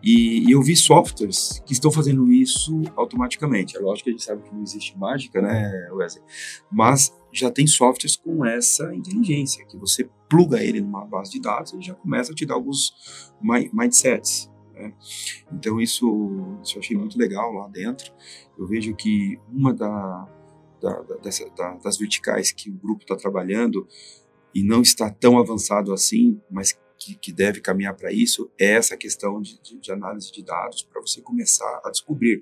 E, eu vi softwares que estão fazendo isso automaticamente. É lógico que a gente sabe que não existe mágica, né, Wesley? Mas já tem softwares com essa inteligência, que você pluga ele numa base de dados e já começa a te dar alguns mindsets. Né? Então isso, isso eu achei muito legal lá dentro. Eu vejo que uma da, da, da, das verticais que o grupo está trabalhando e não está tão avançado assim, mas que, que deve caminhar para isso, é essa questão de, de, de análise de dados para você começar a descobrir.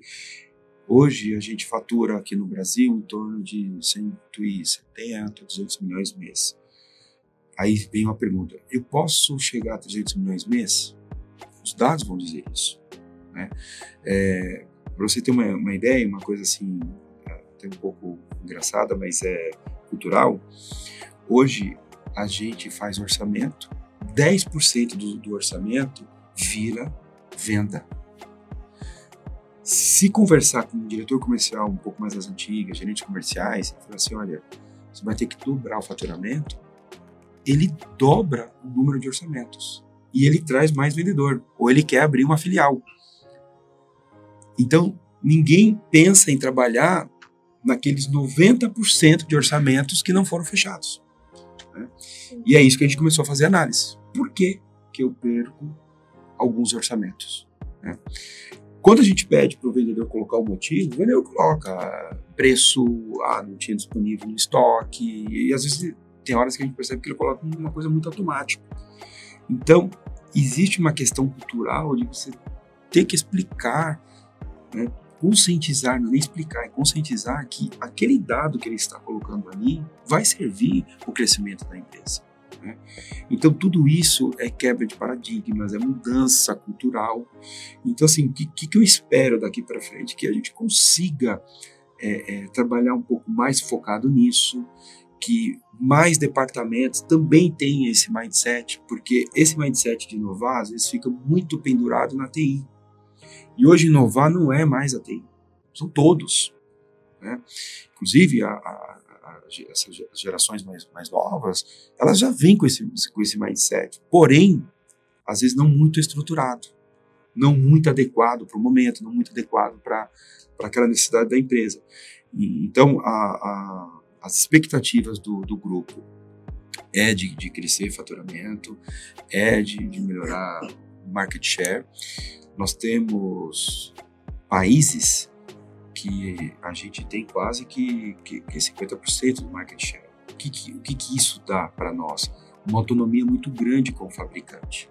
Hoje a gente fatura aqui no Brasil em torno de 170, 200 milhões mês. Aí vem uma pergunta: eu posso chegar a 300 milhões mês? Os dados vão dizer isso. Né? É, para você ter uma, uma ideia, uma coisa assim até um pouco engraçada, mas é cultural. Hoje a gente faz orçamento, 10% do, do orçamento vira venda. Se conversar com um diretor comercial um pouco mais das antigas, gerentes comerciais, e falar assim, olha, você vai ter que dobrar o faturamento, ele dobra o número de orçamentos e ele traz mais vendedor, ou ele quer abrir uma filial. Então, ninguém pensa em trabalhar naqueles 90% de orçamentos que não foram fechados. Né? E é isso que a gente começou a fazer análise. Por que, que eu perco alguns orçamentos? Né? Quando a gente pede para o vendedor colocar o motivo, o vendedor coloca preço, ah, não tinha disponível no estoque, e às vezes tem horas que a gente percebe que ele coloca uma coisa muito automática. Então, existe uma questão cultural de você ter que explicar né, conscientizar, não é explicar, é conscientizar que aquele dado que ele está colocando ali vai servir o crescimento da empresa. Né? Então, tudo isso é quebra de paradigmas, é mudança cultural. Então, assim, o que, que eu espero daqui para frente? Que a gente consiga é, é, trabalhar um pouco mais focado nisso, que mais departamentos também tenham esse mindset, porque esse mindset de inovar, às vezes, fica muito pendurado na TI. E hoje, inovar não é mais a TI, são todos. Né? Inclusive, a, a, a, essas gerações mais, mais novas, elas já vêm com esse, com esse mindset, porém, às vezes não muito estruturado, não muito adequado para o momento, não muito adequado para aquela necessidade da empresa. E, então, as expectativas do, do grupo é de, de, crescer faturamento, é de, de melhorar market share. Nós temos países que a gente tem quase que, que, que 50% do market share. O que, que, o que, que isso dá para nós? Uma autonomia muito grande com o fabricante.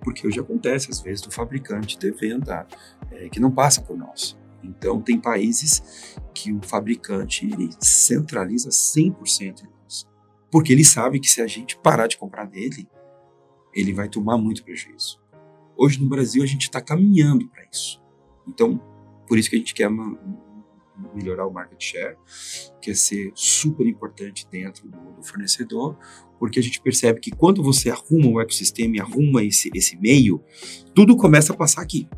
Porque hoje acontece, às vezes, do fabricante ter venda é, que não passa por nós. Então, tem países que o fabricante centraliza 100% em nós. Porque ele sabe que se a gente parar de comprar dele, ele vai tomar muito prejuízo. Hoje no Brasil a gente está caminhando para isso. Então, por isso que a gente quer melhorar o market share, quer ser super importante dentro do, do, fornecedor, porque a gente percebe que quando você arruma o ecossistema e arruma esse, esse meio, tudo começa a passar aqui.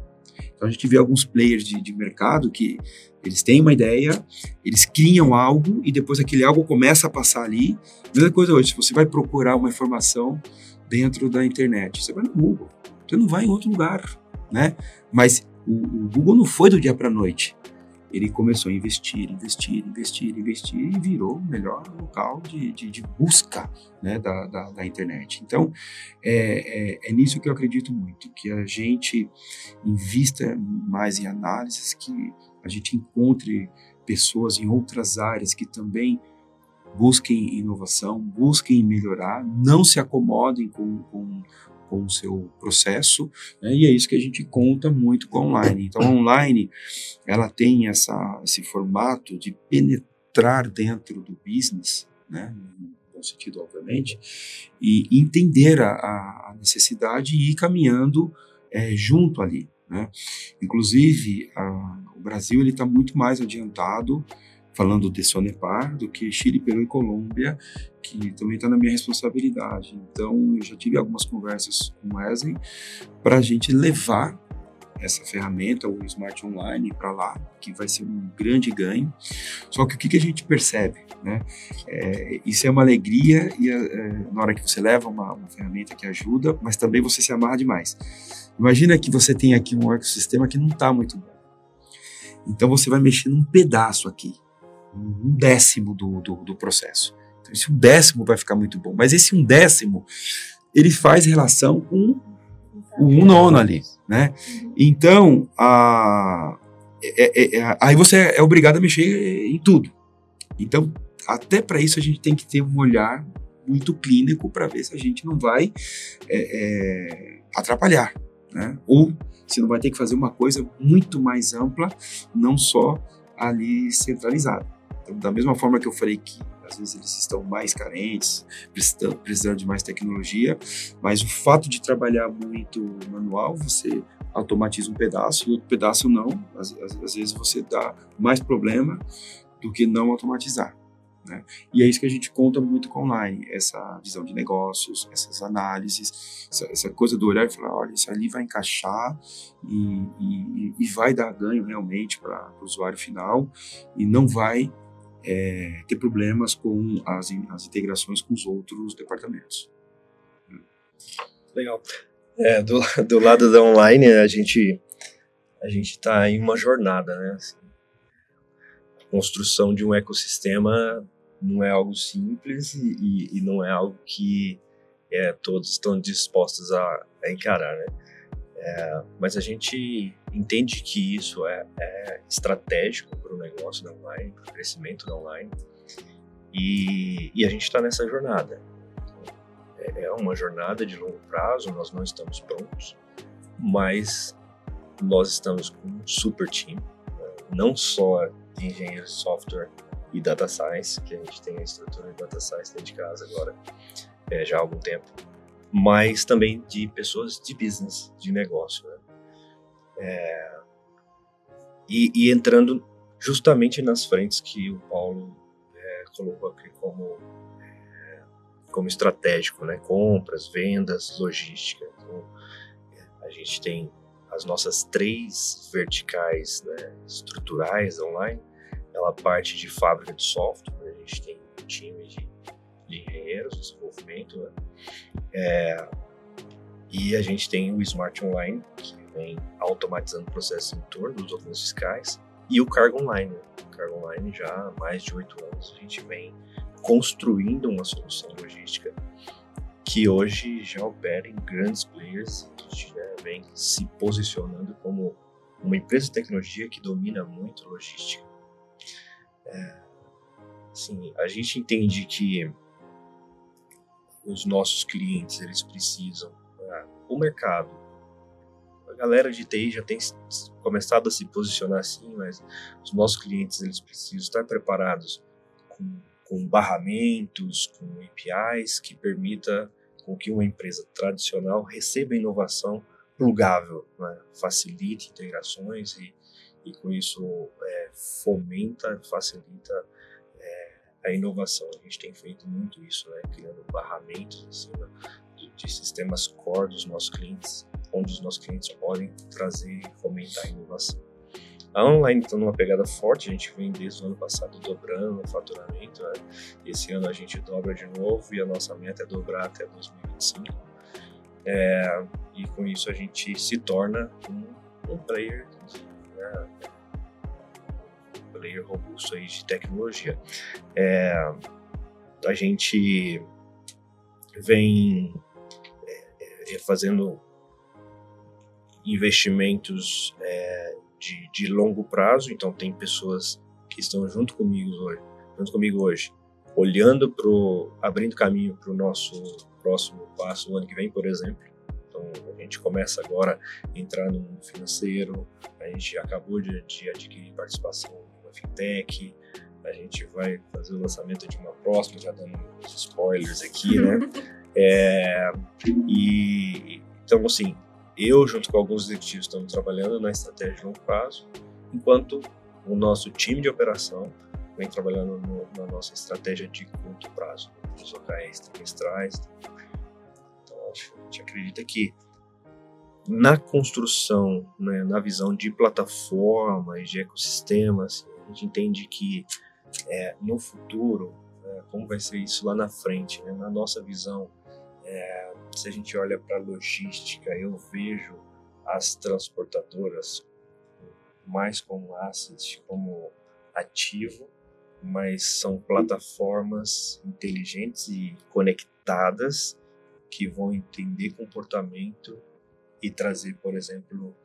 Então a gente vê alguns players de, de mercado que eles têm uma ideia, eles criam algo e depois aquele algo começa a passar ali. Mesma coisa hoje, se você vai procurar uma informação dentro da internet, você vai no Google, você não vai em outro lugar, né? Mas o, o Google não foi do dia para a noite ele começou a investir, investir, investir, investir e virou o melhor local de, de, de busca né, da, da, da, internet. Então, é, é, é, nisso que eu acredito muito, que a gente invista mais em análises, que a gente encontre pessoas em outras áreas que também busquem inovação, busquem melhorar, não se acomodem com, com com o seu processo, né? e é isso que a gente conta muito com online. Então, online, ela tem essa, esse formato de penetrar dentro do business, né? bom sentido, obviamente, e entender a, a necessidade e ir caminhando é, junto ali. Né? Inclusive, a, o Brasil está muito mais adiantado falando de Sonepar do que Chile, Peru e Colômbia, que também está na minha responsabilidade. Então, eu já tive algumas conversas com o Wesley para a gente levar essa ferramenta, o Smart Online, para lá, que vai ser um grande ganho. Só que o que, que a gente percebe? Né? É, isso é uma alegria e é, na hora que você leva uma, uma, ferramenta que ajuda, mas também você se amarra demais. Imagina que você tem aqui um ecossistema que não está muito bom. Então você vai mexer num pedaço aqui um décimo do, do, do processo. Então, esse um décimo vai ficar muito bom. Mas esse um décimo, ele faz relação com um nono ali, né? Então, a, é, é, é, aí você é obrigado a mexer em tudo. Então, até para isso a gente tem que ter um olhar muito clínico para ver se a gente não vai é, é, atrapalhar, né? Ou se não vai ter que fazer uma coisa muito mais ampla, não só ali centralizada. Então, da mesma forma que eu falei que às vezes eles estão mais carentes, precisando, precisando de mais tecnologia, mas o fato de trabalhar muito manual, você automatiza um pedaço e outro pedaço não. Às, às, às vezes você dá mais problema do que não automatizar. Né? E é isso que a gente conta muito com online, essa visão de negócios, essas análises, essa, essa coisa do olhar e falar, olha, isso ali vai encaixar e, e, e vai dar ganho realmente para o usuário final e não vai é, ter problemas com as, as integrações com os outros departamentos. Legal. É, do, do lado da online, a gente a gente está em uma jornada, né? Assim, a construção de um ecossistema não é algo simples e, e não é algo que é, todos estão dispostos a, a encarar, né? É, mas a gente entende que isso é, é estratégico para o negócio da online, para o crescimento da online, e, e a gente está nessa jornada. É, é uma jornada de longo prazo, nós não estamos prontos, mas nós estamos com um super time, né? não só de engenheiros de software e data science, que a gente tem a estrutura de data science dentro de casa agora, é, já há algum tempo, mas também de pessoas de business, de negócio. Né? É, e, e, entrando justamente nas frentes que o Paulo é, colocou aqui como, é, como estratégico, né? compras, vendas, logística. Então, a gente tem as nossas três verticais né, estruturais online, ela parte de fábrica de software, a gente tem um time de, de engenheiros, desenvolvimento, né? É, e a gente tem o Smart Online, que vem automatizando processos em torno dos documentos fiscais, e o Cargo Online. O Cargo Online já há mais de oito anos a gente vem construindo uma solução logística que hoje já opera em grandes players, a gente né, vem se posicionando como uma empresa de tecnologia que domina muito logística. É, assim, a gente entende que os nossos clientes eles precisam, né, o mercado, a galera de TI já tem começado a se posicionar assim, mas os nossos clientes eles precisam estar preparados com, com barramentos, com APIs que permita com que uma empresa tradicional receba inovação plugável, né? facilite integrações e, e com isso é, fomenta, facilita a inovação. A gente tem feito muito isso, né? criando barramentos acima de, de sistemas core dos nossos clientes, onde os nossos clientes podem trazer e fomentar a inovação. A online está numa pegada forte, a gente vem desde o ano passado dobrando o faturamento. Né? Esse ano a gente dobra de novo e a nossa meta é dobrar até 2025. É, e com isso a gente se torna um, um player, né, um player robusto aí de tecnologia. É, a gente vem é, é fazendo investimentos é, de, de, longo prazo, então tem pessoas que estão junto comigo hoje, junto comigo hoje, olhando pro, abrindo caminho para o nosso próximo passo, o ano que vem, por exemplo. Então, a gente começa agora a entrar no mundo financeiro, a gente acabou de, de adquirir participação uma fintech, a gente vai fazer o lançamento de uma próxima, já dando uns spoilers aqui, né? É, e então, assim, eu junto com alguns executivos estamos trabalhando na estratégia de longo prazo, enquanto o nosso time de operação vem trabalhando no, na nossa estratégia de curto prazo, nos OKRs trimestrais. Então, a gente acredita que na construção, né, na visão de plataformas, de ecossistemas, gente entende que é, no futuro, é, como vai ser isso lá na frente, né, na nossa visão, é, se a gente olha para logística, eu vejo as transportadoras mais como asset, como ativo, mas são plataformas inteligentes e conectadas que vão entender comportamento e trazer, por exemplo,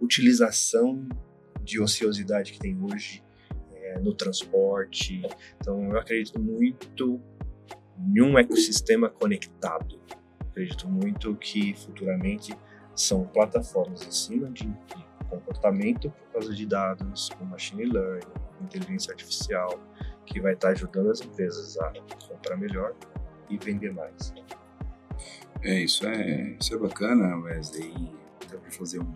utilização de ociosidade que tem hoje é, no transporte. Então, eu acredito muito em um ecossistema conectado. Acredito muito que futuramente são plataformas em cima de comportamento por causa de dados, com machine learning, inteligência artificial, que vai estar ajudando as empresas a comprar melhor e vender mais. É, isso é, isso é bacana, Wesley. Até para fazer um,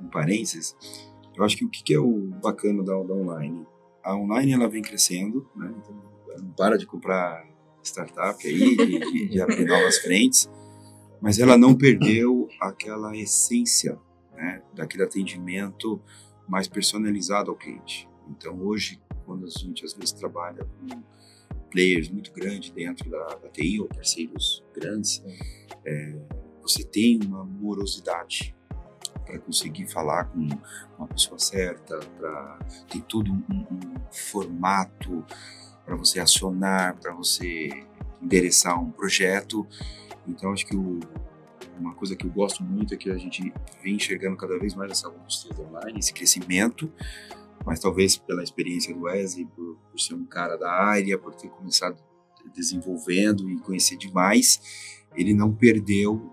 um parênteses, eu acho que o que é o bacana da, da online? A online ela vem crescendo, né? Então, não para de comprar startup aí, de, de abrir novas frentes, mas ela não perdeu aquela essência né, daquele atendimento mais personalizado ao cliente. Então, hoje, quando a gente às vezes trabalha com players muito grandes dentro da, da TI ou parceiros grandes, é, você tem uma morosidade para conseguir falar com uma pessoa certa, para ter todo um, um formato para você acionar, para você endereçar um projeto. Então, acho que o, uma coisa que eu gosto muito é que a gente vem enxergando cada vez mais essa indústria online, esse crescimento, mas talvez pela experiência do Wesley, por, por ser um cara da área, por ter começado desenvolvendo e conhecer demais, ele não perdeu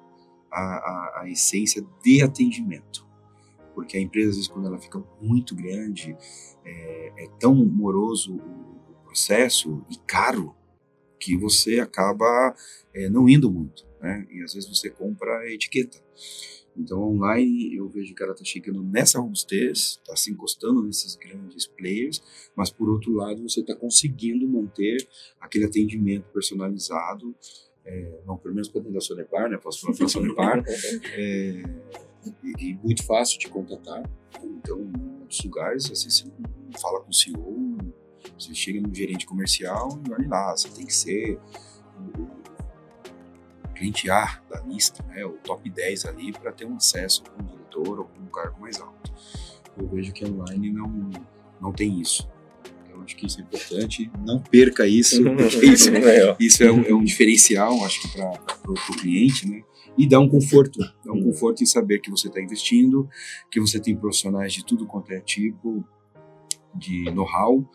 a, a, a essência de atendimento. Porque a empresa, às vezes, quando ela fica muito grande, é, é tão moroso o processo e caro que você acaba é, não indo muito, né? E às vezes você compra a etiqueta. Então, online, eu vejo que ela está chegando nessa robustez, está se encostando nesses grandes players, mas por outro lado, você está conseguindo manter aquele atendimento personalizado, é, não pelo menos para dentro da Sonepar, né? Posso falar para a Sonepar, é, e, e, muito fácil de contatar. Então, em muitos lugares, assim, você fala com o CEO, você chega no gerente comercial e olha lá, você tem que ser cliente A da lista, né, o top 10 ali, para ter um acesso com um diretor ou com um cargo mais alto. Eu vejo que online não, não tem isso. Acho que isso é importante. Não perca isso, porque isso, isso é, um, é um diferencial, acho que, para o cliente, né? E dá um conforto, dá um conforto em saber que você está investindo, que você tem profissionais de tudo quanto é tipo de know-how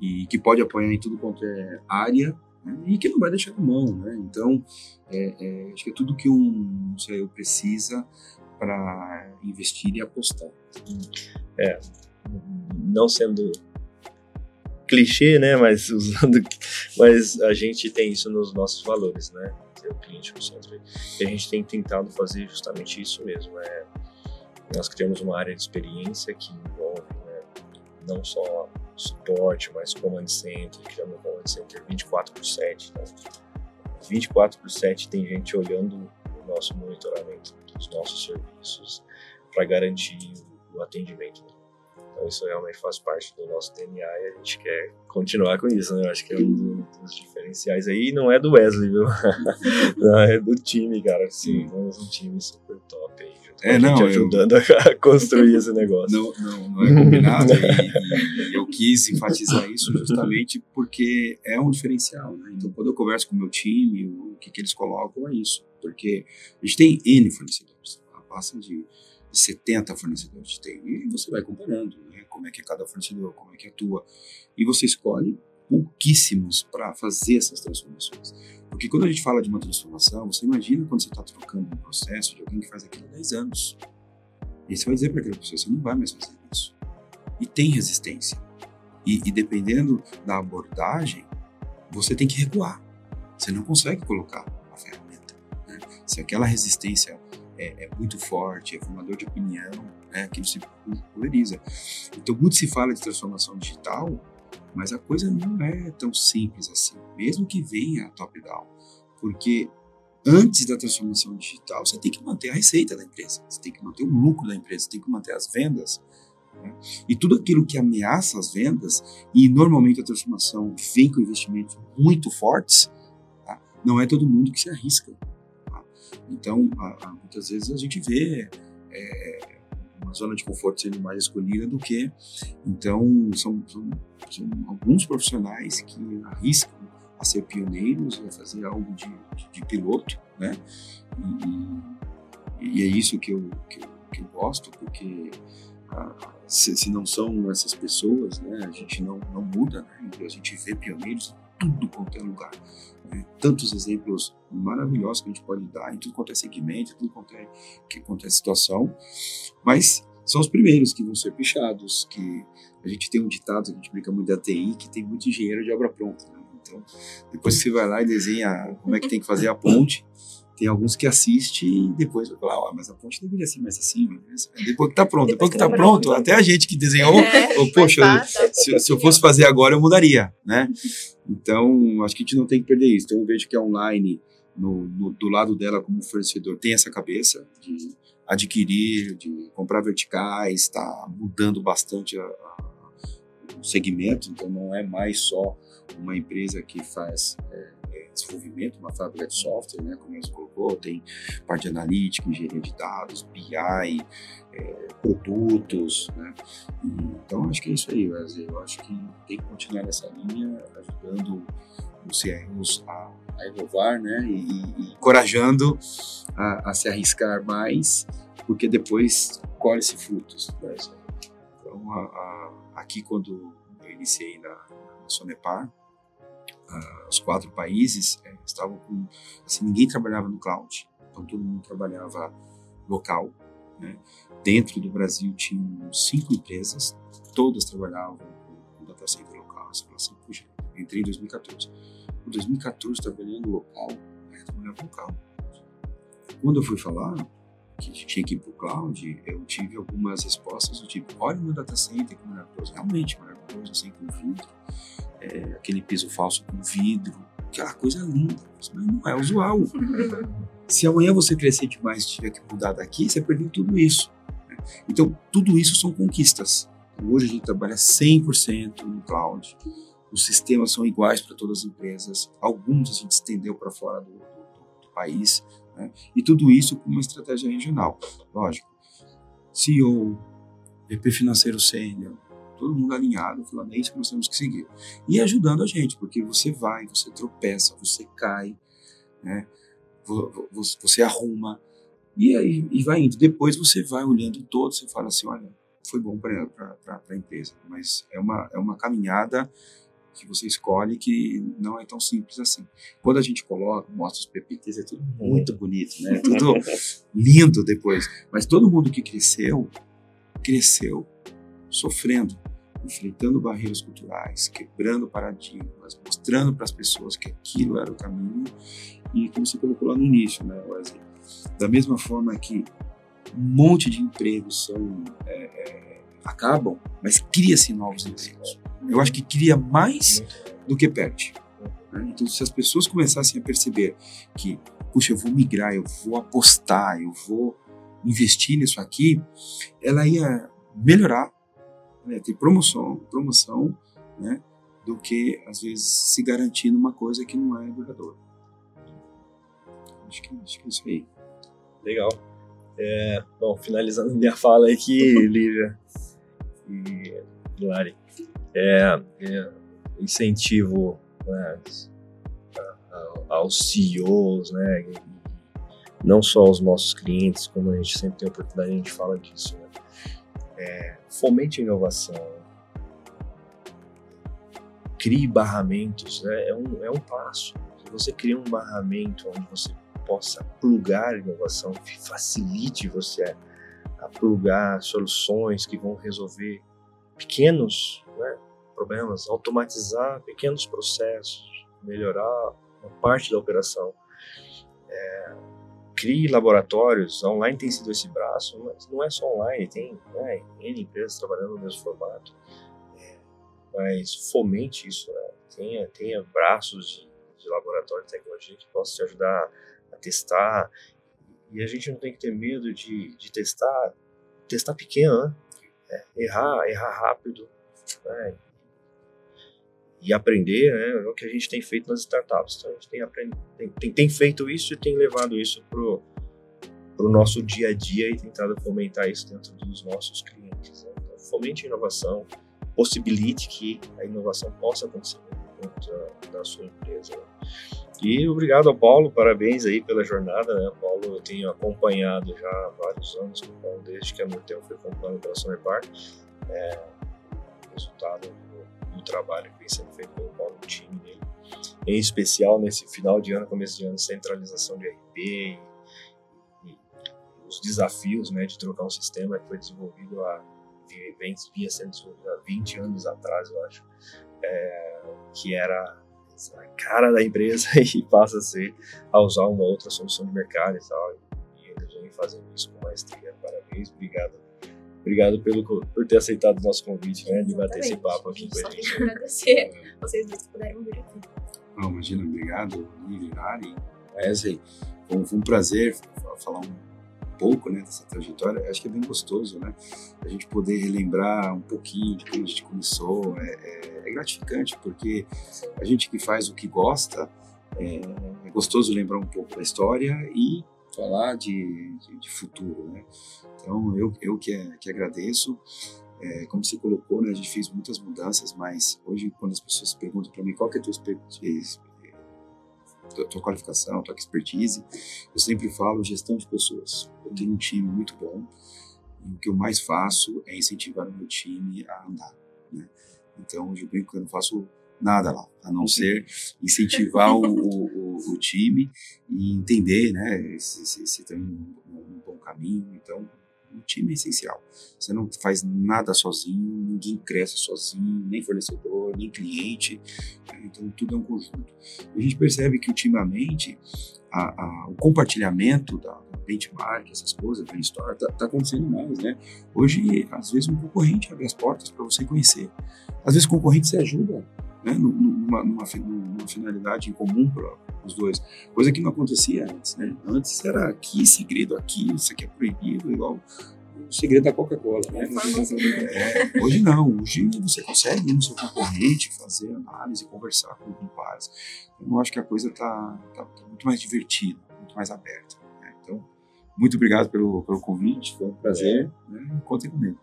e que pode apoiar em tudo quanto é área né? e que não vai deixar na mão, né? Então, é, é, acho que é tudo que um CEO precisa para investir e apostar. É, não sendo clichê, né? Mas usando, mas a gente tem isso nos nossos valores, né? Ter o cliente no centro. E a gente tem tentado fazer justamente isso mesmo. É, nós criamos uma área de experiência que envolve né, não só suporte, mas command center, criamos um command center 24 por 7. Então, 24 por 7 tem gente olhando o nosso monitoramento dos nossos serviços para garantir o atendimento. Então isso realmente faz parte do nosso DNA e a gente quer continuar com isso, né? Eu acho que é um dos diferenciais aí. E não é do Wesley, viu? não, é do time, cara. Sim, temos um time super top aí. É, não, ajudando eu... a construir esse negócio. Não, não, não é combinado. e, e, eu quis enfatizar isso justamente porque é um diferencial. Né? Então, quando eu converso com o meu time, o que, que eles colocam é isso. Porque a gente tem N fornecedores. Passa de 70 fornecedores de TI. E você vai comparando né? Como é que é cada fornecedor, como é que atua. E você escolhe pouquíssimos para fazer essas transformações. Porque quando a gente fala de uma transformação, você imagina quando você está trocando um processo de alguém que faz aquilo há 10 anos. E você vai dizer para aquela pessoa, você não vai mais fazer isso. E tem resistência. E, e dependendo da abordagem, você tem que recuar. Você não consegue colocar a ferramenta. Né? Se aquela resistência é, é, muito forte, é formador de opinião, né, aquilo se pulveriza. Então, muito se fala de transformação digital, mas a coisa não é tão simples assim, mesmo que venha top-down, porque antes da transformação digital, você tem que manter a receita da empresa, você tem que manter o lucro da empresa, você tem que manter as vendas. Né? E tudo aquilo que ameaça as vendas, e normalmente a transformação vem com investimentos muito fortes, tá? não é todo mundo que se arrisca. Então, a, a, muitas vezes a gente vê é, uma zona de conforto sendo mais escolhida do que. Então, são, são, são alguns profissionais que arriscam a ser pioneiros, a fazer algo de, de, de piloto, né? E, e, é isso que eu, que que eu gosto, porque se, se, não são essas pessoas, né, a gente não, não muda, né? A gente vê pioneiros em tudo quanto é lugar. Né? Tantos exemplos maravilhosos que a gente pode dar em tudo quanto é segmento, em tudo quanto é, que, quanto é situação, mas são os primeiros que vão ser pichados, que a gente tem um ditado que a gente brinca muito da TI, que tem muito engenheiro de obra pronta. Né? Então, depois que você vai lá e desenha como é que tem que fazer a ponte, tem alguns que assistem e depois vai falar, oh, mas a ponte deveria ser mais assim, né? depois que tá pronto, depois que tá pronto, até a gente que desenhou, é, oh, poxa, se, se, eu fosse fazer agora eu mudaria, né? Então, acho que a gente não tem que perder isso. Então, eu vejo que a online, no, no, do lado dela como fornecedor, tem essa cabeça de adquirir, de comprar verticais, está mudando bastante a, a, o segmento, então não é mais só uma empresa que faz é, desenvolvimento, uma fábrica de software, né, como você colocou, tem parte analítica, engenharia de dados, BI, é, produtos, né? E, então acho que é isso aí, Wesley. Eu acho que tem que continuar nessa linha, ajudando os CROs a, a inovar, né? E, e encorajando a, a, se arriscar mais, porque depois colhe-se frutos. Né? Então, a, aqui quando eu iniciei na, na Sonepar, uh, os quatro países é, estavam com assim ninguém trabalhava no cloud então todo mundo trabalhava local né? dentro do Brasil tinham cinco empresas todas trabalhavam com data center local você fala assim puxa entrei em 2014. Em 2014, trabalhando local, né, trabalhando local. Quando eu fui falar que tinha que ir para o cloud, eu tive algumas respostas do tipo, olha o meu data center que maravilhoso, realmente maravilhoso, assim, com vidro, é, aquele piso falso com vidro, aquela coisa linda, mas não é usual. Se amanhã você crescer demais e tiver que mudar daqui, você perdeu tudo isso. Né? Então, tudo isso são conquistas. Hoje a gente trabalha 100% no cloud. Os sistemas são iguais para todas as empresas. Alguns a gente estendeu para fora do, do, do país. Né? E tudo isso com uma estratégia regional. Lógico, CEO, VP financeiro sênior, todo mundo alinhado, falando, é isso que nós temos que seguir. E ajudando a gente, porque você vai, você tropeça, você cai, né? você arruma, e aí e vai indo. Depois você vai olhando todo, você fala assim, olha, foi bom para a empresa, mas é uma, é uma caminhada que você escolhe que não é tão simples assim. Quando a gente coloca, mostra os PPTs, é tudo muito bonito, né? É tudo lindo depois. Mas todo mundo que cresceu, cresceu sofrendo, enfrentando barreiras culturais, quebrando paradigmas, mostrando para as pessoas que aquilo era o caminho e como você colocou lá no início, né, Wesley? Da mesma forma que um monte de empregos são é, é, acabam, mas cria-se novos empregos. Eu acho que cria mais do que perde. Né? Então, se as pessoas começassem a perceber que, puxa, eu vou migrar, eu vou apostar, eu vou investir nisso aqui, ela ia melhorar, né? ter promoção, promoção, né? do que às vezes se garantir numa coisa que não é duradoura. Acho que, acho que é isso aí. Legal. É, bom, finalizando minha fala aqui, Lívia e Lari, é, é incentivo né, aos CEOs, né, não só aos nossos clientes, como a gente sempre tem a oportunidade, a gente fala disso, né, é, fomente a inovação, crie barramentos, né, é, um, é um passo. Você cria um barramento onde você possa plugar a inovação, facilite você a plugar soluções que vão resolver pequenos né, problemas, automatizar pequenos processos, melhorar uma parte da operação. É, crie laboratórios, online tem sido esse braço, mas não é só online, tem né, N empresas trabalhando no mesmo formato, é, mas fomente isso, né, tenha, tenha braços de, de laboratório de tecnologia que possam te ajudar a testar. E a gente não tem que ter medo de, de testar, testar pequeno, né? É, errar, errar rápido, né? E aprender, né? É o que a gente tem feito nas startups. Então, a gente tem, aprend... tem, tem, tem feito isso e tem levado isso pro o nosso dia a dia e tentado fomentar isso dentro dos nossos clientes. Né? Então, fomente a inovação, possibilite que a inovação possa acontecer dentro da, sua empresa. Né? E obrigado ao Paulo, parabéns aí pela jornada, né? O Paulo eu tenho acompanhado já há vários anos Paulo, desde que a Mortel foi comprando pela Sonepar. É, resultado do, trabalho que vem sendo feito pelo Paulo, time dele. Em especial nesse final de ano, começo de ano, centralização de RP e, e os desafios né, de trocar um sistema que foi desenvolvido há, vem, vinha sendo desenvolvido há 20 anos atrás, eu acho, é, que era a cara da empresa e passa a ser a usar uma outra solução de mercado e tal. E eles vêm fazendo isso com maestria. Parabéns, obrigado. Obrigado pelo, por ter aceitado o nosso convite, né, de bater esse papo aqui com a gente. Só agradecer vocês dois que puderam vir aqui. Não, imagina, obrigado, Lili, Wesley. Foi um prazer falar um pouco né, dessa trajetória, acho que é bem gostoso, né? A gente poder relembrar um pouquinho de como a gente começou, é, é, é gratificante, porque a gente que faz o que gosta, é, é, gostoso lembrar um pouco da história e falar de, de, de futuro, né? Então, eu, eu que, que agradeço. É, como você colocou, né, a gente fez muitas mudanças, mas hoje, quando as pessoas perguntam para mim qual que é a tua tua qualificação, tua expertise. Eu sempre falo gestão de pessoas. Eu tenho um time muito bom e o que eu mais faço é incentivar o meu time a andar. Né? Então, eu brinco que eu não faço nada lá, a não ser incentivar o, o, o, time e entender né, se, se, se tem um, um, bom caminho. Então, O time é essencial. Você não faz nada sozinho, ninguém cresce sozinho, nem fornecedor, nem cliente. Né? Então, tudo é um conjunto. A gente percebe que, ultimamente, a, a, o compartilhamento da, benchmark, essas coisas, história, está tá acontecendo mais, né? Hoje, às vezes, um concorrente abre as portas para você conhecer. Às vezes, o concorrente se ajuda né, numa, numa, numa finalidade em comum para os dois, coisa que não acontecia antes, né? Antes era aqui segredo, aqui, isso aqui é proibido, igual o segredo da Coca-Cola, né? É, hoje não, hoje você consegue ir no seu concorrente, fazer análise, conversar com os pares. Então, eu acho que a coisa está tá, tá muito mais divertida, muito mais aberta. Né? Então, muito obrigado pelo, pelo convite, foi um prazer, né? contem comigo.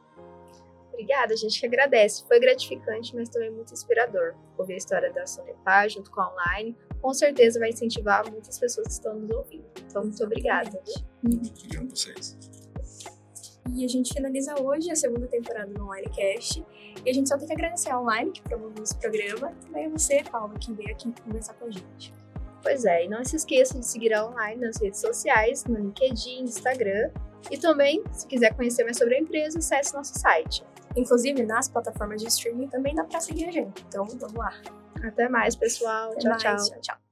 Obrigada, a gente que agradece. Foi gratificante, mas também muito inspirador. Ouvir a história da Sonepar junto com a online, com certeza vai incentivar muitas pessoas que estão nos ouvindo. Então, muito obrigada. Obrigado a vocês. E a gente finaliza hoje a segunda temporada do OnlineCast. E a gente só tem que agradecer a Online que promoveu esse programa e também a você, Paula, que veio aqui conversar com a gente. Pois é, e não se esqueça de seguir a Online nas redes sociais, no LinkedIn, Instagram. E também, se quiser conhecer mais sobre a empresa, acesse nosso site Inclusive, nas plataformas de streaming também dá para seguir a gente. Então, vamos lá. Até mais, pessoal. Até tchau, mais. tchau. tchau, tchau.